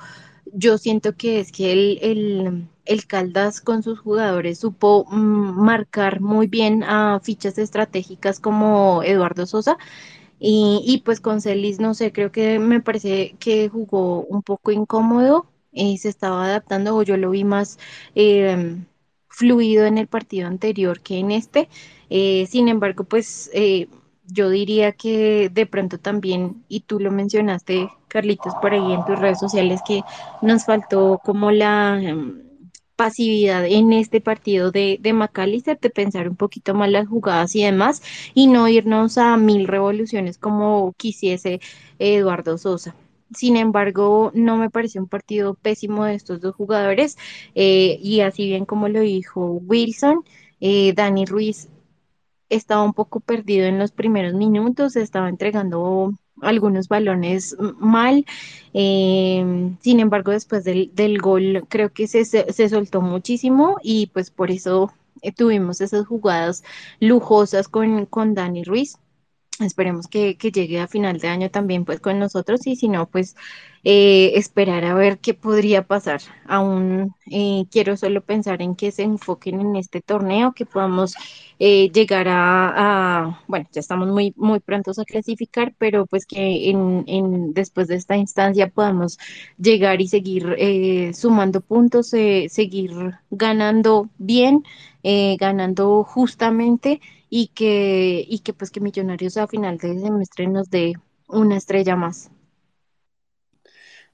yo siento que es que el, el, Caldas con sus jugadores supo mm, marcar muy bien a fichas estratégicas como Eduardo Sosa. Y, y pues con Celis, no sé, creo que me parece que jugó un poco incómodo y se estaba adaptando, o yo lo vi más em, fluido en el partido anterior que en este. Eh, sin embargo, pues eh, yo diría que de pronto también, y tú lo mencionaste, Carlitos, por ahí en tus redes sociales, que nos faltó como la em, pasividad en este partido de, de McAllister, de pensar un poquito más las jugadas y demás, y no irnos a mil revoluciones como quisiese Eduardo Sosa. Sin embargo, no me pareció un partido pésimo de estos dos jugadores, eh, y así bien como lo dijo Wilson, Dani Ruiz estaba un poco perdido en los primeros minutos, estaba entregando algunos balones mal. Eh, sin embargo, después del, del, gol creo que se, se, soltó muchísimo y pues por eso eh, tuvimos esas jugadas lujosas con, con Dani Ruiz. Esperemos que, que, llegue a final de año también pues con nosotros y si no pues eh, esperar a ver qué podría pasar. Aún eh, quiero solo pensar en que se enfoquen en este torneo, que podamos eh, llegar a, bueno, ya estamos muy, muy prontos a clasificar, pero pues que en, en después de esta instancia podamos llegar y seguir eh, sumando puntos, eh, seguir ganando bien, ganando justamente y que, y que pues que Millonarios a final de semestre nos dé una estrella más.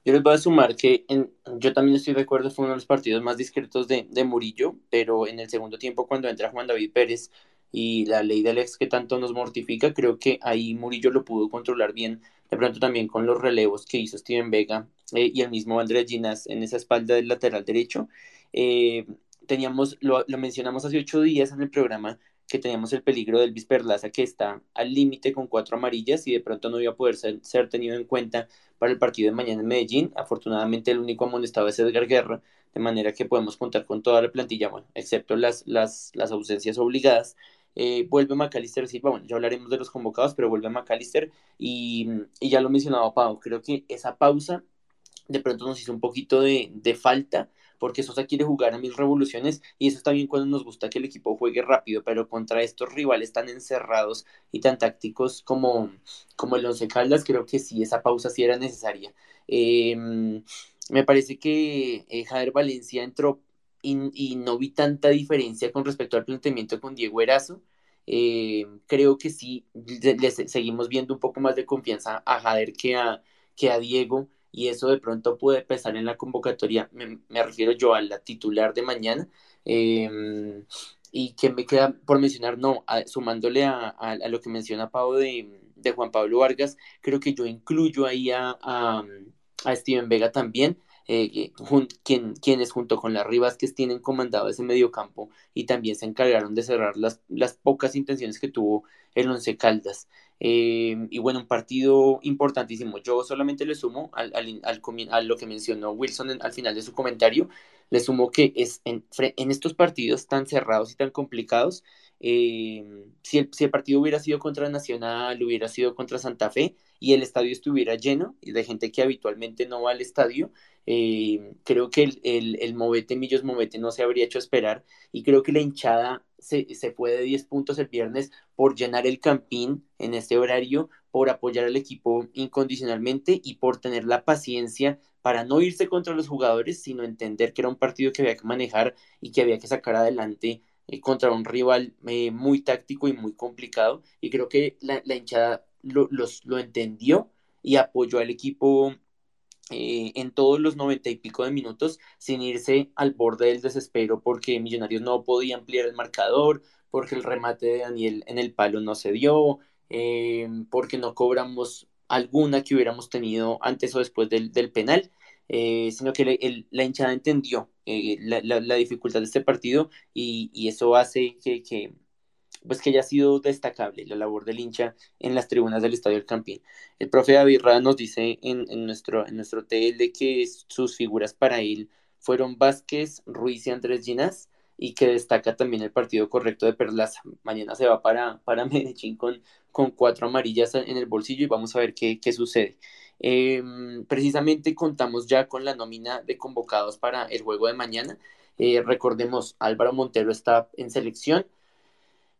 Yo les voy a sumar que en, yo también estoy de acuerdo, fue uno de los partidos más discretos de, de, Murillo, pero en el segundo tiempo cuando entra Juan David Pérez y la ley del ex que tanto nos mortifica, creo que ahí Murillo lo pudo controlar bien, de pronto también con los relevos que hizo Steven Vega eh, y el mismo Andrés Ginas en esa espalda del lateral derecho. Eh, teníamos, lo, lo mencionamos hace ocho días en el programa, que teníamos el peligro del Bisperlaza que está al límite con cuatro amarillas y de pronto no iba a poder ser, ser, tenido en cuenta para el partido de mañana en Medellín. Afortunadamente el único amonestado es Edgar Guerra, de manera que podemos contar con toda la plantilla, bueno, excepto las, las, las ausencias obligadas. Eh, vuelve Macalister Silva, bueno, ya hablaremos de los convocados, pero vuelve Macalister y, y ya lo mencionaba Pau, creo que esa pausa de pronto nos hizo un poquito de, de falta porque Sosa quiere jugar a mil revoluciones y eso está bien cuando nos gusta que el equipo juegue rápido, pero contra estos rivales tan encerrados y tan tácticos como, como el Once Caldas, creo que sí, esa pausa sí era necesaria. Eh, me parece que eh, Javier Valencia entró y, no vi tanta diferencia con respecto al planteamiento con Diego Erazo. Eh, creo que sí, le, le, seguimos viendo un poco más de confianza a Jader que a, que a Diego y eso de pronto puede pesar en la convocatoria, me, me refiero yo a la titular de mañana, eh, y que me queda por mencionar, no, a, sumándole a, a, lo que menciona Pau de, de, Juan Pablo Vargas, creo que yo incluyo ahí a, a Steven Vega también, eh, quien, quienes junto con las Rivas que tienen comandado ese mediocampo y también se encargaron de cerrar las, las pocas intenciones que tuvo el Once Caldas. Eh, y bueno, un partido importantísimo. Yo solamente le sumo al, al, al, a lo que mencionó Wilson al final de su comentario, le sumo que es en, en estos partidos tan cerrados y tan complicados, eh, si, el, si, el, partido hubiera sido contra Nacional, hubiera sido contra Santa Fe y el estadio estuviera lleno de gente que habitualmente no va al estadio, eh, creo que el, el, el, Movete Millos Movete no se habría hecho esperar y creo que la hinchada se, se fue de 10 puntos el viernes por llenar el campín en este horario, por apoyar al equipo incondicionalmente y por tener la paciencia para no irse contra los jugadores, sino entender que era un partido que había que manejar y que había que sacar adelante eh, contra un rival eh, muy táctico y muy complicado. Y creo que la, la hinchada lo, los, lo entendió y apoyó al equipo eh, en todos los noventa y pico de minutos sin irse al borde del desespero porque Millonarios no podía ampliar el marcador, porque el remate de Daniel en el palo no se dio, eh, porque no cobramos alguna que hubiéramos tenido antes o después del, del penal, eh, sino que la hinchada entendió eh, la, la, dificultad de este partido y, y eso hace que, pues que haya sido destacable la labor del hincha en las tribunas del Estadio del Campín. El profe David nos dice en, en, nuestro, en nuestro TL que sus figuras para él fueron Vázquez, Ruiz y Andrés Ginas y que destaca también el partido correcto de Perlaza. Mañana se va para, para Medellín con, con cuatro amarillas en el bolsillo y vamos a ver qué, qué sucede. Eh, precisamente contamos ya con la nómina de convocados para el juego de mañana. Eh, recordemos, Álvaro Montero está en selección,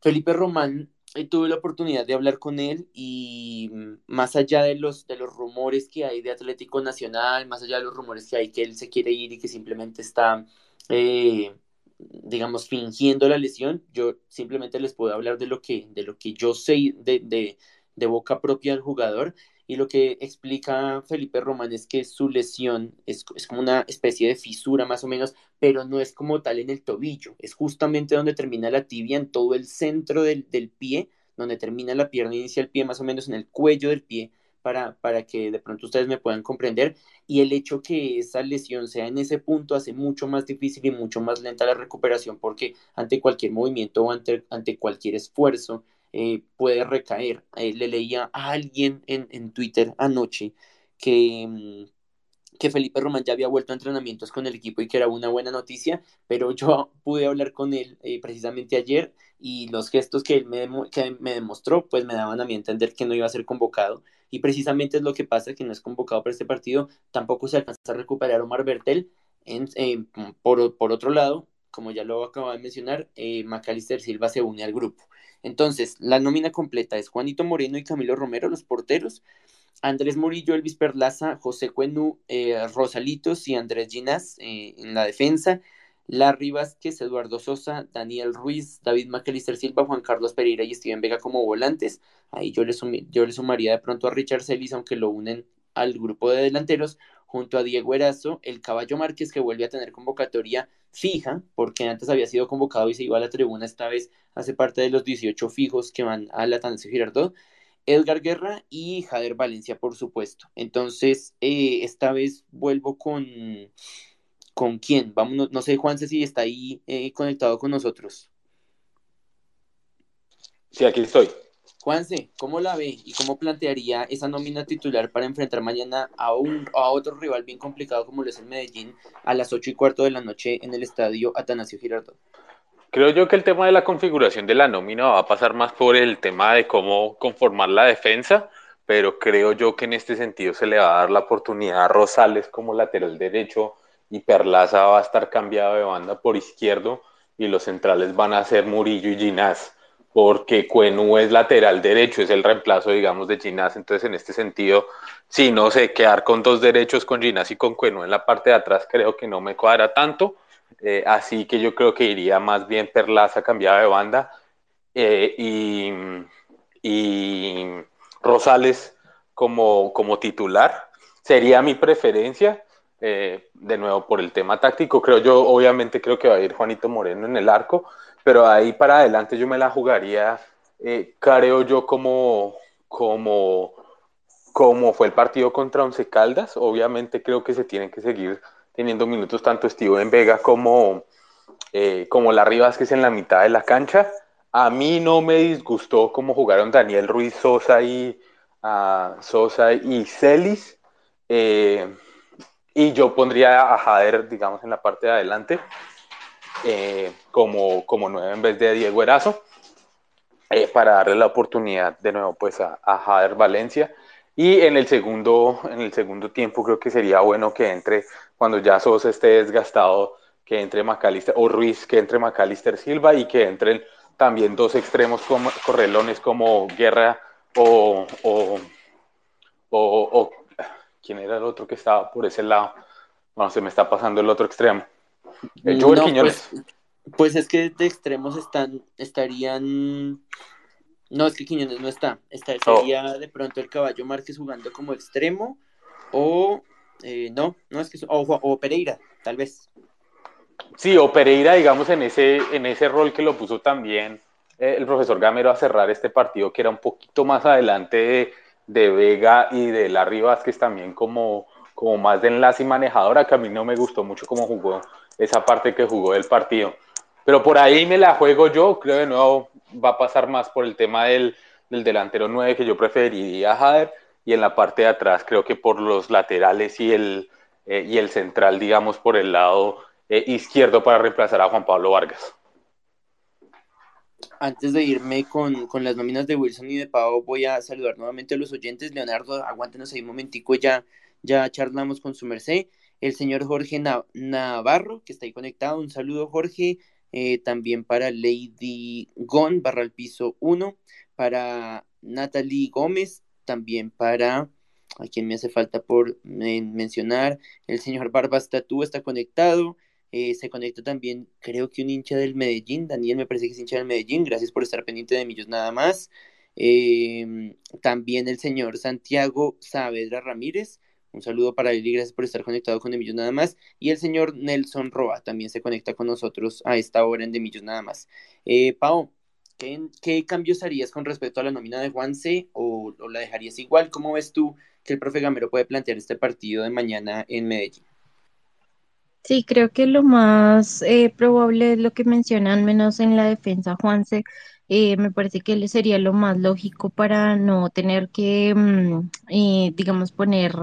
Felipe Román, eh, tuve la oportunidad de hablar con él y mm, más allá de los, de los rumores que hay de Atlético Nacional, más allá de los rumores que hay que él se quiere ir y que simplemente está, eh, digamos, fingiendo la lesión, yo simplemente les puedo hablar de lo que, de lo que yo sé de, de, de boca propia del jugador y lo que explica Felipe Román es que su lesión es, es, como una especie de fisura más o menos, pero no es como tal en el tobillo, es justamente donde termina la tibia, en todo el centro del, del pie, donde termina la pierna inicia el pie, más o menos en el cuello del pie, para, para que de pronto ustedes me puedan comprender. Y el hecho que esa lesión sea en ese punto hace mucho más difícil y mucho más lenta la recuperación, porque ante cualquier movimiento o ante, ante cualquier esfuerzo, eh, puede recaer. Eh, le leía a alguien en, en Twitter anoche que, mm, que Felipe Román ya había vuelto a entrenamientos con el equipo y que era una buena noticia, pero yo pude hablar con él eh, precisamente ayer y los gestos que él me, que me demostró pues me daban a mí entender que no iba a ser convocado y precisamente es lo que pasa, que no es convocado para este partido, tampoco se alcanza a recuperar Omar Bertel. Por, por, otro lado, como ya lo acabo de mencionar, eh, Macalister Silva se une al grupo. Entonces, la nómina completa es Juanito Moreno y Camilo Romero, los porteros, Andrés Murillo, Elvis Perlaza, José Cuenú, eh, Rosalitos y Andrés Ginás eh, en la defensa, Larry Vázquez, Eduardo Sosa, Daniel Ruiz, David Macalister Silva, Juan Carlos Pereira y Steven Vega como volantes. Ahí yo le, yo le sumaría de pronto a Richard Celis, aunque lo unen al grupo de delanteros, junto a Diego Erazo, el Caballo Márquez, que vuelve a tener convocatoria fija, porque antes había sido convocado y se iba a la tribuna, esta vez hace parte de los 18 fijos que van a la Tancio Girardot. Edgar Guerra y Jader Valencia, por supuesto. Entonces, eh, esta vez vuelvo con, ¿Con quién? Vamos, no, sé, Juanse, si está ahí eh, conectado con nosotros. Sí, aquí estoy. Juanse, ¿cómo la ve y cómo plantearía esa nómina titular para enfrentar mañana a, un, a otro rival bien complicado como lo es el Medellín a las ocho y cuarto de la noche en el estadio Atanasio Girardot? Creo yo que el tema de la configuración de la nómina va a pasar más por el tema de cómo conformar la defensa, pero creo yo que en este sentido se le va a dar la oportunidad a Rosales como lateral derecho, y Perlaza va a estar cambiado de banda por izquierdo y los centrales van a ser Murillo y Ginás, porque Cuenú es lateral derecho, es el reemplazo, digamos, de Ginás. Entonces, en este sentido, si no sé, quedar con dos derechos, con Ginás y con Cuenú en la parte de atrás, creo que no me cuadra tanto. Eh, así que yo creo que iría más bien Perlaza cambiado de banda eh, y, y, Rosales como, como titular. Sería mi preferencia eh, de nuevo por el tema táctico. Creo yo, obviamente creo que va a ir Juanito Moreno en el arco, pero ahí para adelante yo me la jugaría, eh, creo yo, como, como, como fue el partido contra Once Caldas. Obviamente creo que se tienen que seguir teniendo minutos tanto en Vega como, eh, como Larry Vázquez en la mitad de la cancha. A mí no me disgustó cómo jugaron Daniel Ruiz Sosa y, uh, Sosa y Celis. Eh, y yo pondría a Jader, digamos, en la parte de adelante, eh, como, como nueve en vez de Diego Erazo, eh, para darle la oportunidad de nuevo pues a, a, Jader Valencia. Y en el, segundo, en el segundo tiempo creo que sería bueno que entre, cuando ya Sosa esté desgastado, que entre Macalister, o Ruiz, que entre Macalister Silva y que entren también dos extremos como, correlones como Guerra o, o, o ¿Quién era el otro que estaba por ese lado? Bueno, se me está pasando el otro extremo. El no, Quiñones. Pues, pues, es que de extremos están, estarían. No, es que Quiñones no está. está sería de pronto el caballo Márquez jugando como extremo. O. Eh, no, no es que. O, o, Pereira, tal vez. Sí, o Pereira, digamos, en ese, en ese rol que lo puso también eh, el profesor Gamero a cerrar este partido, que era un poquito más adelante de de Vega y de Larry Vázquez también como, como más de enlace y manejadora, que a mí no me gustó mucho cómo jugó esa parte que jugó del partido. Pero por ahí me la juego yo, creo de nuevo va a pasar más por el tema del, del delantero 9 que yo preferiría a Jader y en la parte de atrás creo que por los laterales y el, eh, y el central, digamos, por el lado eh, izquierdo para reemplazar a Juan Pablo Vargas antes de irme con, las nóminas de Wilson y de Pau, voy a saludar nuevamente a los oyentes. Leonardo, aguántenos ahí un momentico, ya, ya charlamos con su merced. El señor Jorge Navarro, que está ahí conectado. Un saludo, Jorge. Eh, también para Lady Gon, barra al piso 1. Para Natalie Gómez. También para, a quien me hace falta por mencionar, el señor Barbas Tatú está conectado. Eh, se conecta también, creo que un hincha del Medellín, Daniel me parece que es hincha del Medellín, gracias por estar pendiente de Millos nada más. Em, también el señor Santiago Saavedra Ramírez, un saludo para él y gracias por estar conectado con Demillos Nada más. Y el señor Nelson Roa también se conecta con nosotros a esta hora en Demillos Nada más. Eh, Pau, ¿qué, cambios harías con respecto a la nómina de Juan C o, o, la dejarías igual? ¿Cómo ves tú que el profe Gamero puede plantear este partido de mañana en Medellín? Sí, creo que lo más eh, probable es lo que mencionan, menos en la defensa, Juanse, eh, me parece que sería lo más lógico para no tener que, mm, eh, digamos, poner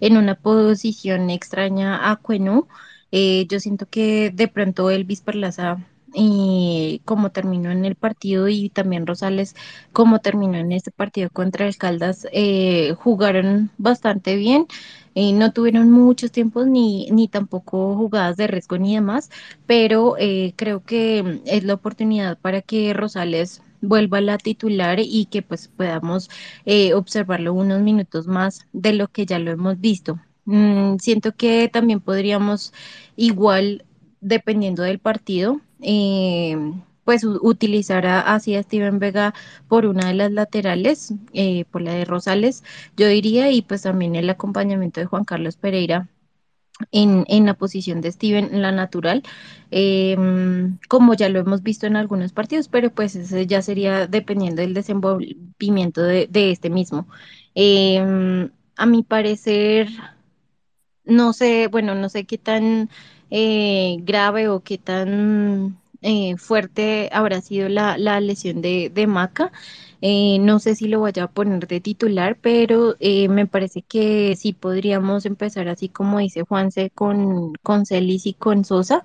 en una posición extraña a Cuenú. Eh, yo siento que de pronto Elvis Perlaza, eh, como terminó en el partido, y también Rosales, como terminó en este partido contra el Caldas, eh, jugaron bastante bien. Eh, no tuvieron muchos tiempos ni, ni tampoco jugadas de riesgo ni demás, pero eh, creo que es la oportunidad para que Rosales vuelva a la titular y que pues podamos eh, observarlo unos minutos más de lo que ya lo hemos visto. Mm, siento que también podríamos igual, dependiendo del partido, eh, pues u- utilizar a, así a Steven Vega por una de las laterales, eh, por la de Rosales, yo diría, y pues también el acompañamiento de Juan Carlos Pereira en, en la posición de Steven, en la natural, eh, como ya lo hemos visto en algunos partidos, pero pues ese ya sería dependiendo del desenvolvimiento de, de este mismo. Eh, a mi parecer, no sé, bueno, no sé qué tan eh, grave o qué tan eh, fuerte habrá sido la, la lesión de, de Maca. Eh, no sé si lo vaya a poner de titular, pero eh, me parece que sí podríamos empezar así como dice Juanse con, con Celis y con Sosa,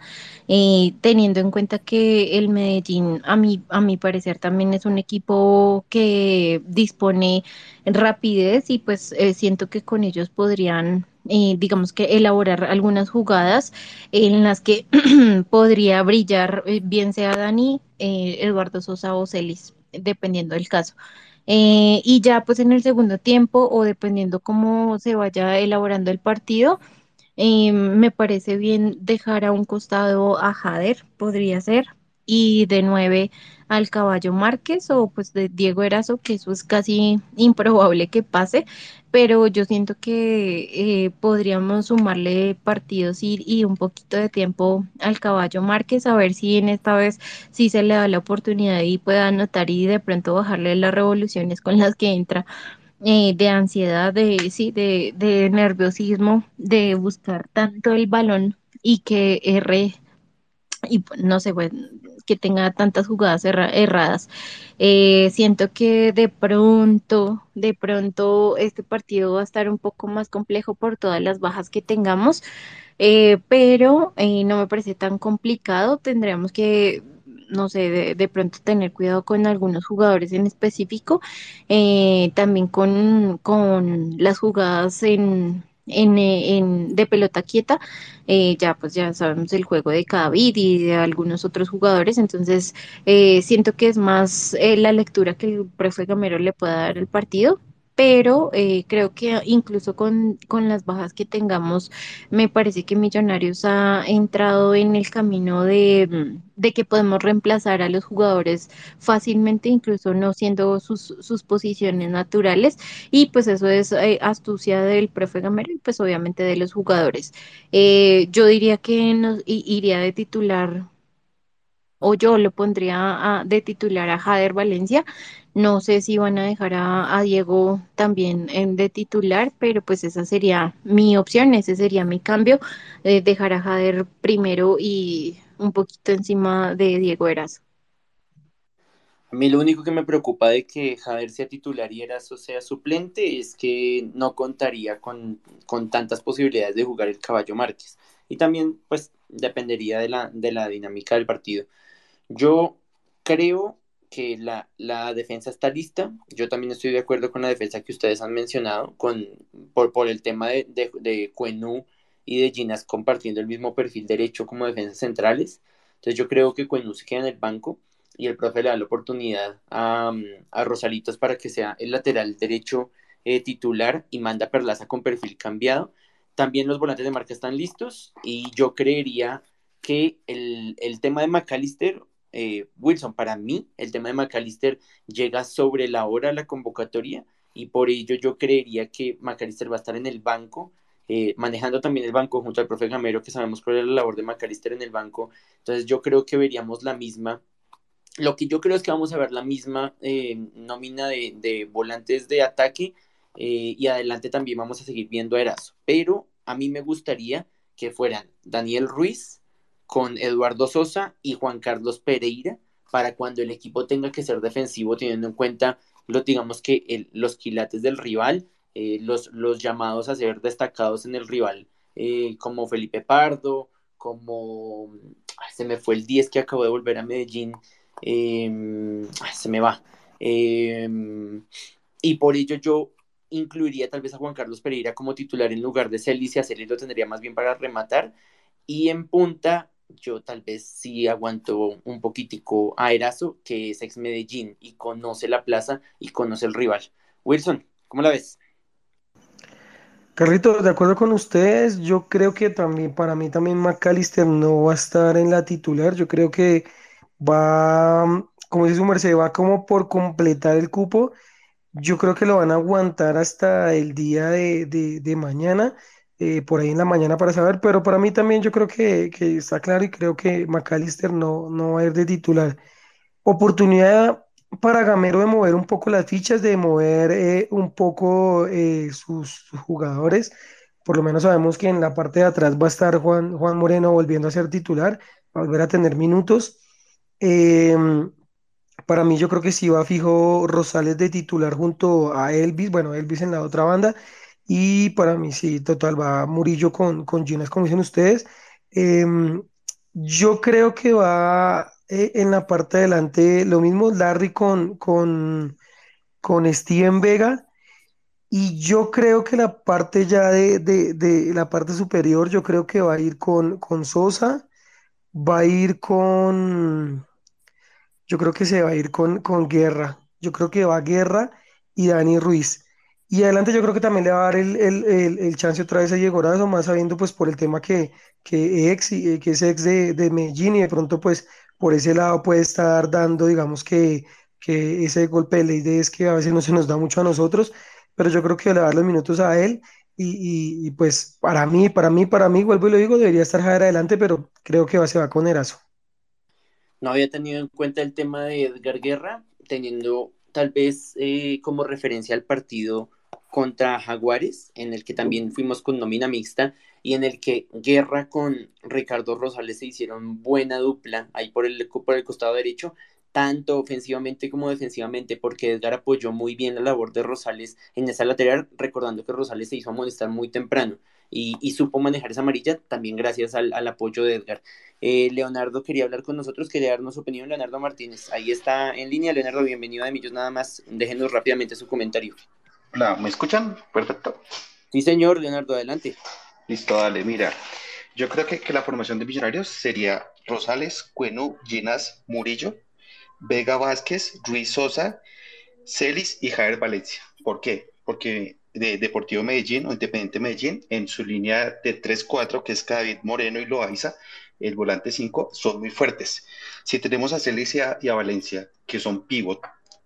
eh, teniendo en cuenta que el Medellín, a mi, a mi parecer, también es un equipo que dispone rapidez y pues siento que con ellos podrían digamos que elaborar algunas jugadas en las que podría brillar, bien sea Dani, Eduardo Sosa o Celis, dependiendo del caso. Eh, y ya pues en el segundo tiempo o dependiendo cómo se vaya elaborando el partido, eh, me parece bien dejar a un costado a Jader, podría ser, y de nueve al Caballo Márquez o pues de Diego Erazo, que eso es casi improbable que pase, pero yo siento que eh, podríamos sumarle partidos y, y un poquito de tiempo al Caballo Márquez, a ver si en esta vez sí se le da la oportunidad y pueda anotar y de pronto bajarle las revoluciones con las que entra eh, de ansiedad, de, sí, de, de nerviosismo, de buscar tanto el balón y que erre y pues, no sé, pues, que tenga tantas jugadas erra- erradas. Eh, siento que de pronto, de pronto este partido va a estar un poco más complejo por todas las bajas que tengamos eh, pero eh, no me parece tan complicado. Tendríamos que, no sé, de, pronto tener cuidado con algunos jugadores en específico, también con, con las jugadas en, en, eh, en- de pelota quieta. eh, ya pues ya sabemos el juego de David y de algunos otros jugadores, entonces eh, siento que es más eh, la lectura que el profe Gamero le pueda dar al partido. Pero eh, creo que incluso con, con las bajas que tengamos, me parece que Millonarios ha entrado en el camino de, mm, de que podemos reemplazar a los jugadores fácilmente, incluso no siendo sus, sus posiciones naturales. Y pues eso es eh, astucia del profe Gamero y pues obviamente de los jugadores. Eh, yo diría que nos iría de titular o yo lo pondría a- de titular a Jader Valencia. No sé si van a dejar a, Diego también en de titular, pero pues esa sería mi opción, ese sería mi cambio, eh, dejar a Jader primero y un poquito encima de Diego Eras. A mí lo único que me preocupa de que Jader sea titular y Erazo sea suplente es que no contaría con, con tantas posibilidades de jugar el Caballo Márquez. Y también, pues, dependería de la, de la dinámica del partido. Yo creo que la, la defensa está lista. Yo también estoy de acuerdo con la defensa que ustedes han mencionado, con, por, por el tema de, de, Cuenú y de Ginas compartiendo el mismo perfil derecho como defensas centrales. Entonces yo creo que Cuenú se queda en el banco y el profe le da la oportunidad a, a Rosalitos para que sea el lateral derecho eh, titular y manda Perlaza con perfil cambiado. También los volantes de marca están listos y yo creería que el, el tema de McAllister, eh, Wilson, para mí, el tema de McAllister llega sobre la hora a la convocatoria y por ello yo creería que McAllister va a estar en el banco, eh, manejando también el banco junto al profe Gamero, que sabemos cuál es la labor de McAllister en el banco. Entonces yo creo que veríamos la misma lo que yo creo es que vamos a ver la misma eh, nómina de, volantes de ataque y adelante también vamos a seguir viendo a Erazo. Pero a mí me gustaría que fueran Daniel Ruiz con Eduardo Sosa y Juan Carlos Pereira para cuando el equipo tenga que ser defensivo, teniendo en cuenta, lo, digamos que los quilates del rival, eh, los, los llamados a ser destacados en el rival, eh, como Felipe Pardo, como se me fue el 10 que acabó de volver a Medellín, em, se me va. Em, y por ello yo incluiría tal vez a Juan Carlos Pereira como titular en lugar de Celis y a Celis lo tendría más bien para rematar. Y en punta, yo tal vez sí aguanto un poquitico a Erazo, que es ex Medellín y conoce la plaza y conoce el rival. Wilson, ¿cómo la ves? Carlito, de acuerdo con ustedes, yo creo que también, para mí también McAllister no va a estar en la titular, yo creo que va, como dice su merced, va como por completar el cupo, yo creo que lo van a aguantar hasta el día de, mañana, eh, por ahí en la mañana para saber, pero para mí también yo creo que, que está claro y creo que McAllister no, no va a ir de titular. Oportunidad para Gamero de mover un poco las fichas, de mover eh, un poco eh, sus, jugadores. Por lo menos sabemos que en la parte de atrás va a estar Juan, Juan Moreno volviendo a ser titular, a volver a tener minutos. Em, para mí yo creo que sí va fijo Rosales de titular junto a Elvis, bueno, Elvis en la otra banda. Y para mí sí, total, va Murillo con, con Ginas, como dicen ustedes. Em, yo creo que va eh, en la parte de adelante lo mismo Larry con, con, con Steven Vega. Y yo creo que la parte ya de, de, la parte superior, yo creo que va a ir con, con Sosa, va a ir con, yo creo que se va a ir con, con Guerra. Yo creo que va Guerra y Dani Ruiz. Y adelante yo creo que también le va a dar el, el, chance otra vez a Diego Razo, más sabiendo pues por el tema que, que, ex, eh, que es ex de, de Medellín y de pronto pues por ese lado puede estar dando, digamos que, que ese golpe de ley de es que a veces no se nos da mucho a nosotros, pero yo creo que le va a dar los minutos a él y, pues para mí, para mí, para mí, vuelvo y lo digo, debería estar Javier adelante, pero creo que va, se va con Erazo. No había tenido en cuenta el tema de Edgar Guerra, teniendo tal vez eh, como referencia al partido contra Jaguares, en el que también fuimos con nómina mixta y en el que Guerra con Ricardo Rosales se hicieron buena dupla ahí por el, por el costado derecho, tanto ofensivamente como defensivamente, porque Edgar apoyó muy bien la labor de Rosales en esa lateral, recordando que Rosales se hizo amonestar muy temprano y, supo manejar esa amarilla también gracias al, apoyo de Edgar. Eh, Leonardo quería hablar con nosotros, quería darnos su opinión, Leonardo Martínez. Ahí está en línea, Leonardo, bienvenido a Millos, nada más, déjenos rápidamente su comentario. Hola, ¿me escuchan? Perfecto. Sí, señor, Leonardo, adelante. Listo, dale, mira. Yo creo que, la formación de Millonarios sería Rosales, Cuenú, Ginas, Murillo, Vega Vázquez, Ruiz Sosa, Celis y Javier Valencia. ¿Por qué? Porque de Deportivo Medellín o Independiente Medellín, en su línea de 3-4, que es David Moreno y Loaiza, el volante 5, son muy fuertes. Si tenemos a Celis y a, y a Valencia, que son pivot,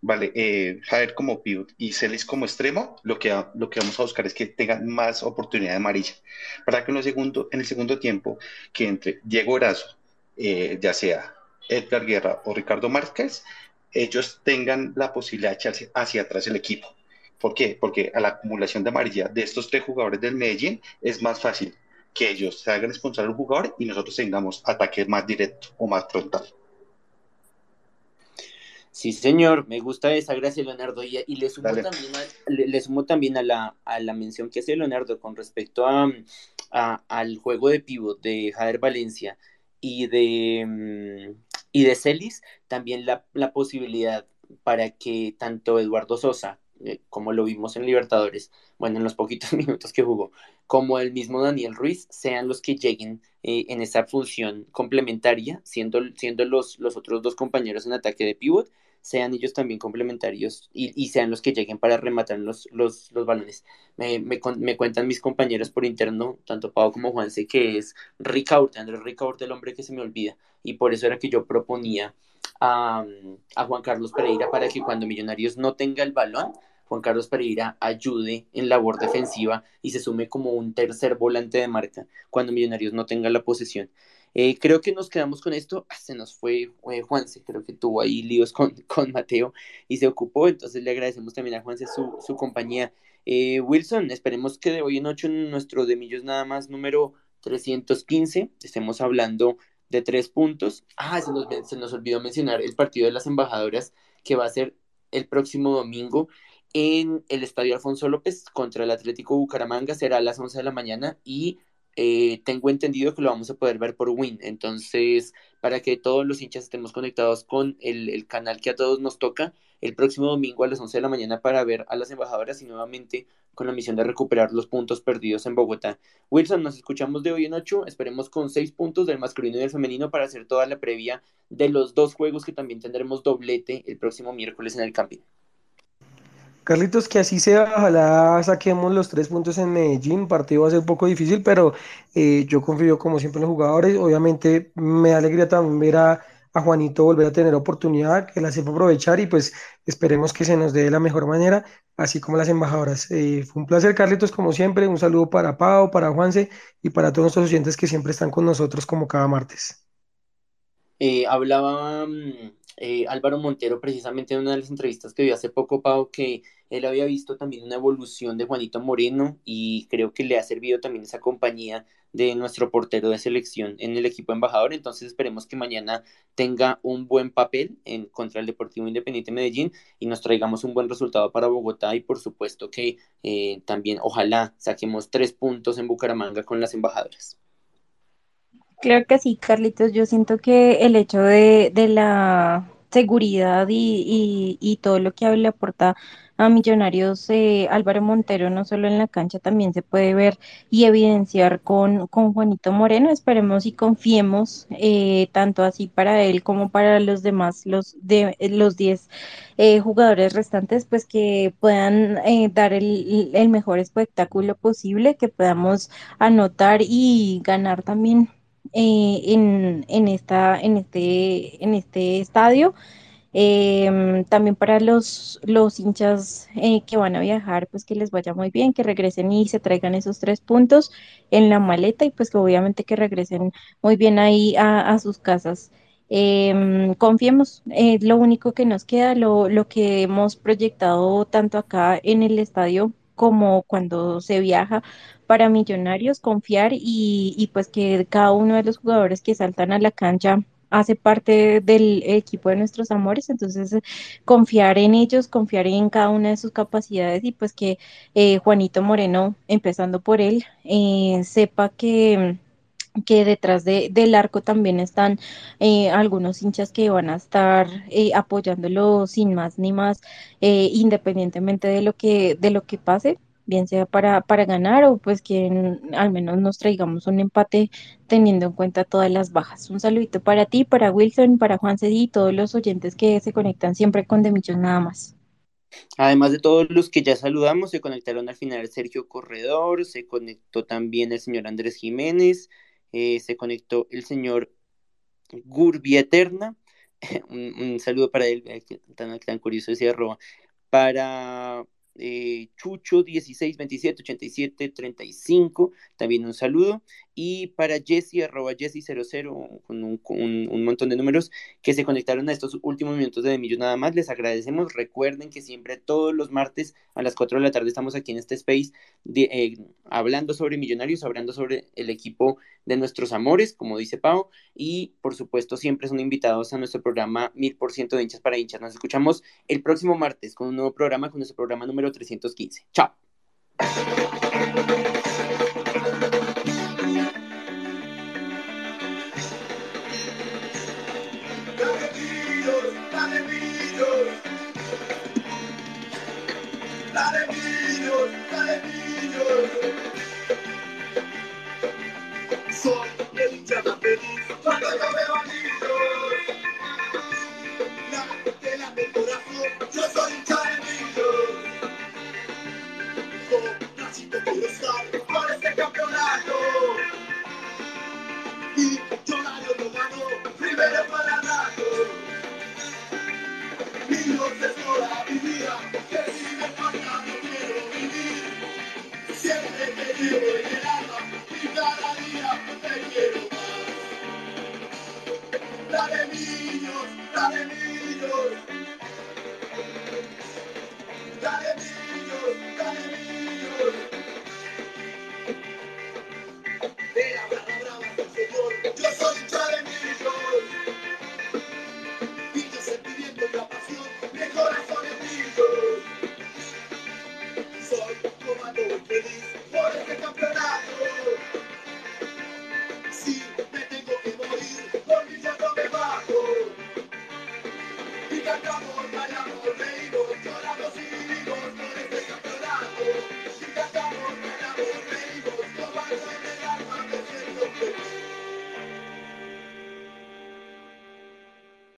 Vale, eh, Javier como pivot y Celis como extremo, lo que, lo que vamos a buscar es que tengan más oportunidad de amarilla. Para que en el segundo, en el segundo tiempo, que entre Diego Erazo, eh, ya sea Edgar Guerra o Ricardo Márquez, ellos tengan la posibilidad de echarse hacia atrás el equipo. ¿Por qué? Porque a la acumulación de amarilla de estos tres jugadores del Medellín es más fácil que ellos se hagan responsable un jugador y nosotros tengamos ataque más directo o más frontal. Sí, señor, me gusta esa, gracias Leonardo. Y, le, sumo también, a, le, sumo también a la, a la mención que hace Leonardo con respecto a, al juego de pivot de Jader Valencia y de, mm, y de Celis, también la, la posibilidad para que tanto Eduardo Sosa, eh, como lo vimos en Libertadores, bueno, en los poquitos minutos que jugó, como el mismo Daniel Ruiz, sean los que lleguen eh, en esa función complementaria, siendo, siendo los, los otros dos compañeros en ataque de pivot sean ellos también complementarios y, sean los que lleguen para rematar los, los, balones. Me, me, cuentan mis compañeros por interno, tanto Pau como Juanse, que es Ricaurte, Andrés Ricaurte, el hombre que se me olvida, y por eso era que yo proponía a, a Juan Carlos Pereira para que cuando Millonarios no tenga el balón, Juan Carlos Pereira ayude en labor defensiva y se sume como un tercer volante de marca cuando Millonarios no tenga la posesión. Eh, creo que nos quedamos con esto. Ah, se nos fue eh, Juanse, creo que tuvo ahí líos con, con, Mateo y se ocupó. Entonces le agradecemos también a Juanse su, su compañía. Eh, Wilson, esperemos que de hoy en ocho en nuestro de Millos nada más número 315 estemos hablando de tres puntos. Ah, se nos, se nos olvidó mencionar el partido de las embajadoras que va a ser el próximo domingo en el Estadio Alfonso López contra el Atlético Bucaramanga. Será a las 11 de la mañana y eh, tengo entendido que lo vamos a poder ver por Win. Entonces, para que todos los hinchas estemos conectados con el, el, canal que a todos nos toca el próximo domingo a las 11 de la mañana para ver a las embajadoras y nuevamente con la misión de recuperar los puntos perdidos en Bogotá. Wilson, nos escuchamos de hoy en 8. Esperemos con 6 puntos del masculino y del femenino para hacer toda la previa de los dos juegos que también tendremos doblete el próximo miércoles en el camping. Carlitos, que así sea, ojalá saquemos los tres puntos en Medellín, partido va a ser un poco difícil, pero eh, yo confío como siempre en los jugadores, obviamente me da alegría también ver a, Juanito volver a tener oportunidad, que la sepa aprovechar y pues esperemos que se nos dé de la mejor manera, así como las embajadoras. Eh, fue un placer, Carlitos, como siempre, un saludo para Pau, para Juanse y para todos nuestros oyentes que siempre están con nosotros como cada martes. Eh, hablaba eh, Álvaro Montero precisamente en una de las entrevistas que dio hace poco, Pau, que él había visto también una evolución de Juanito Moreno y creo que le ha servido también esa compañía de nuestro portero de selección en el equipo embajador. Entonces esperemos que mañana tenga un buen papel en contra el Deportivo Independiente Medellín y nos traigamos un buen resultado para Bogotá y por supuesto que eh, también ojalá saquemos tres puntos en Bucaramanga con las embajadoras. Claro que sí, Carlitos. Yo siento que el hecho de, de la seguridad y, y, y, todo lo que le aporta a Millonarios eh, Álvaro Montero, no solo en la cancha, también se puede ver y evidenciar con, con Juanito Moreno. Esperemos y confiemos eh, tanto así para él como para los demás, los de los 10 eh, jugadores restantes, pues que puedan eh, dar el, el mejor espectáculo posible, que podamos anotar y ganar también eh, en, en, esta, en, este, en este estadio. Eh, también para los, los hinchas eh, que van a viajar, pues que les vaya muy bien, que regresen y se traigan esos tres puntos en la maleta y pues que obviamente que regresen muy bien ahí a, a sus casas. Eh, confiemos, eh, lo único que nos queda, lo, lo que hemos proyectado tanto acá en el estadio como cuando se viaja para Millonarios, confiar y, y, pues que cada uno de los jugadores que saltan a la cancha hace parte del equipo de nuestros amores, entonces confiar en ellos, confiar en cada una de sus capacidades y pues que eh, Juanito Moreno, empezando por él, eh, sepa que que detrás de, del arco también están eh, algunos hinchas que van a estar eh, apoyándolo sin más ni más, eh, independientemente de lo que, de lo que pase, bien sea para, para ganar o pues que al menos nos traigamos un empate teniendo en cuenta todas las bajas. Un saludito para ti, para Wilson, para Juan Cedí y todos los oyentes que se conectan siempre con De Millos nada más. Además de todos los que ya saludamos, se conectaron al final Sergio Corredor, se conectó también el señor Andrés Jiménez, eh, se conectó el señor Gurbi Eterna, un, un, saludo para él, tan, tan curioso ese arroba, para eh, Chucho 16 27 87 35, también un saludo. Y para Jesse, arroba Jesse00, con un, un, montón de números que se conectaron a estos últimos minutos de Millos nada más. Les agradecemos. Recuerden que siempre todos los martes a las 4 de la tarde estamos aquí en este space de, eh, hablando sobre Millonarios, hablando sobre el equipo de nuestros amores, como dice Pau. Y por supuesto, siempre son invitados a nuestro programa 1000% de hinchas para hinchas. Nos escuchamos el próximo martes con un nuevo programa, con nuestro programa número 315. Chao. Soy Dale niños, dale niños. Dale niños, dale niños. De la brava brava Señor, yo soy amor, al amor, baby.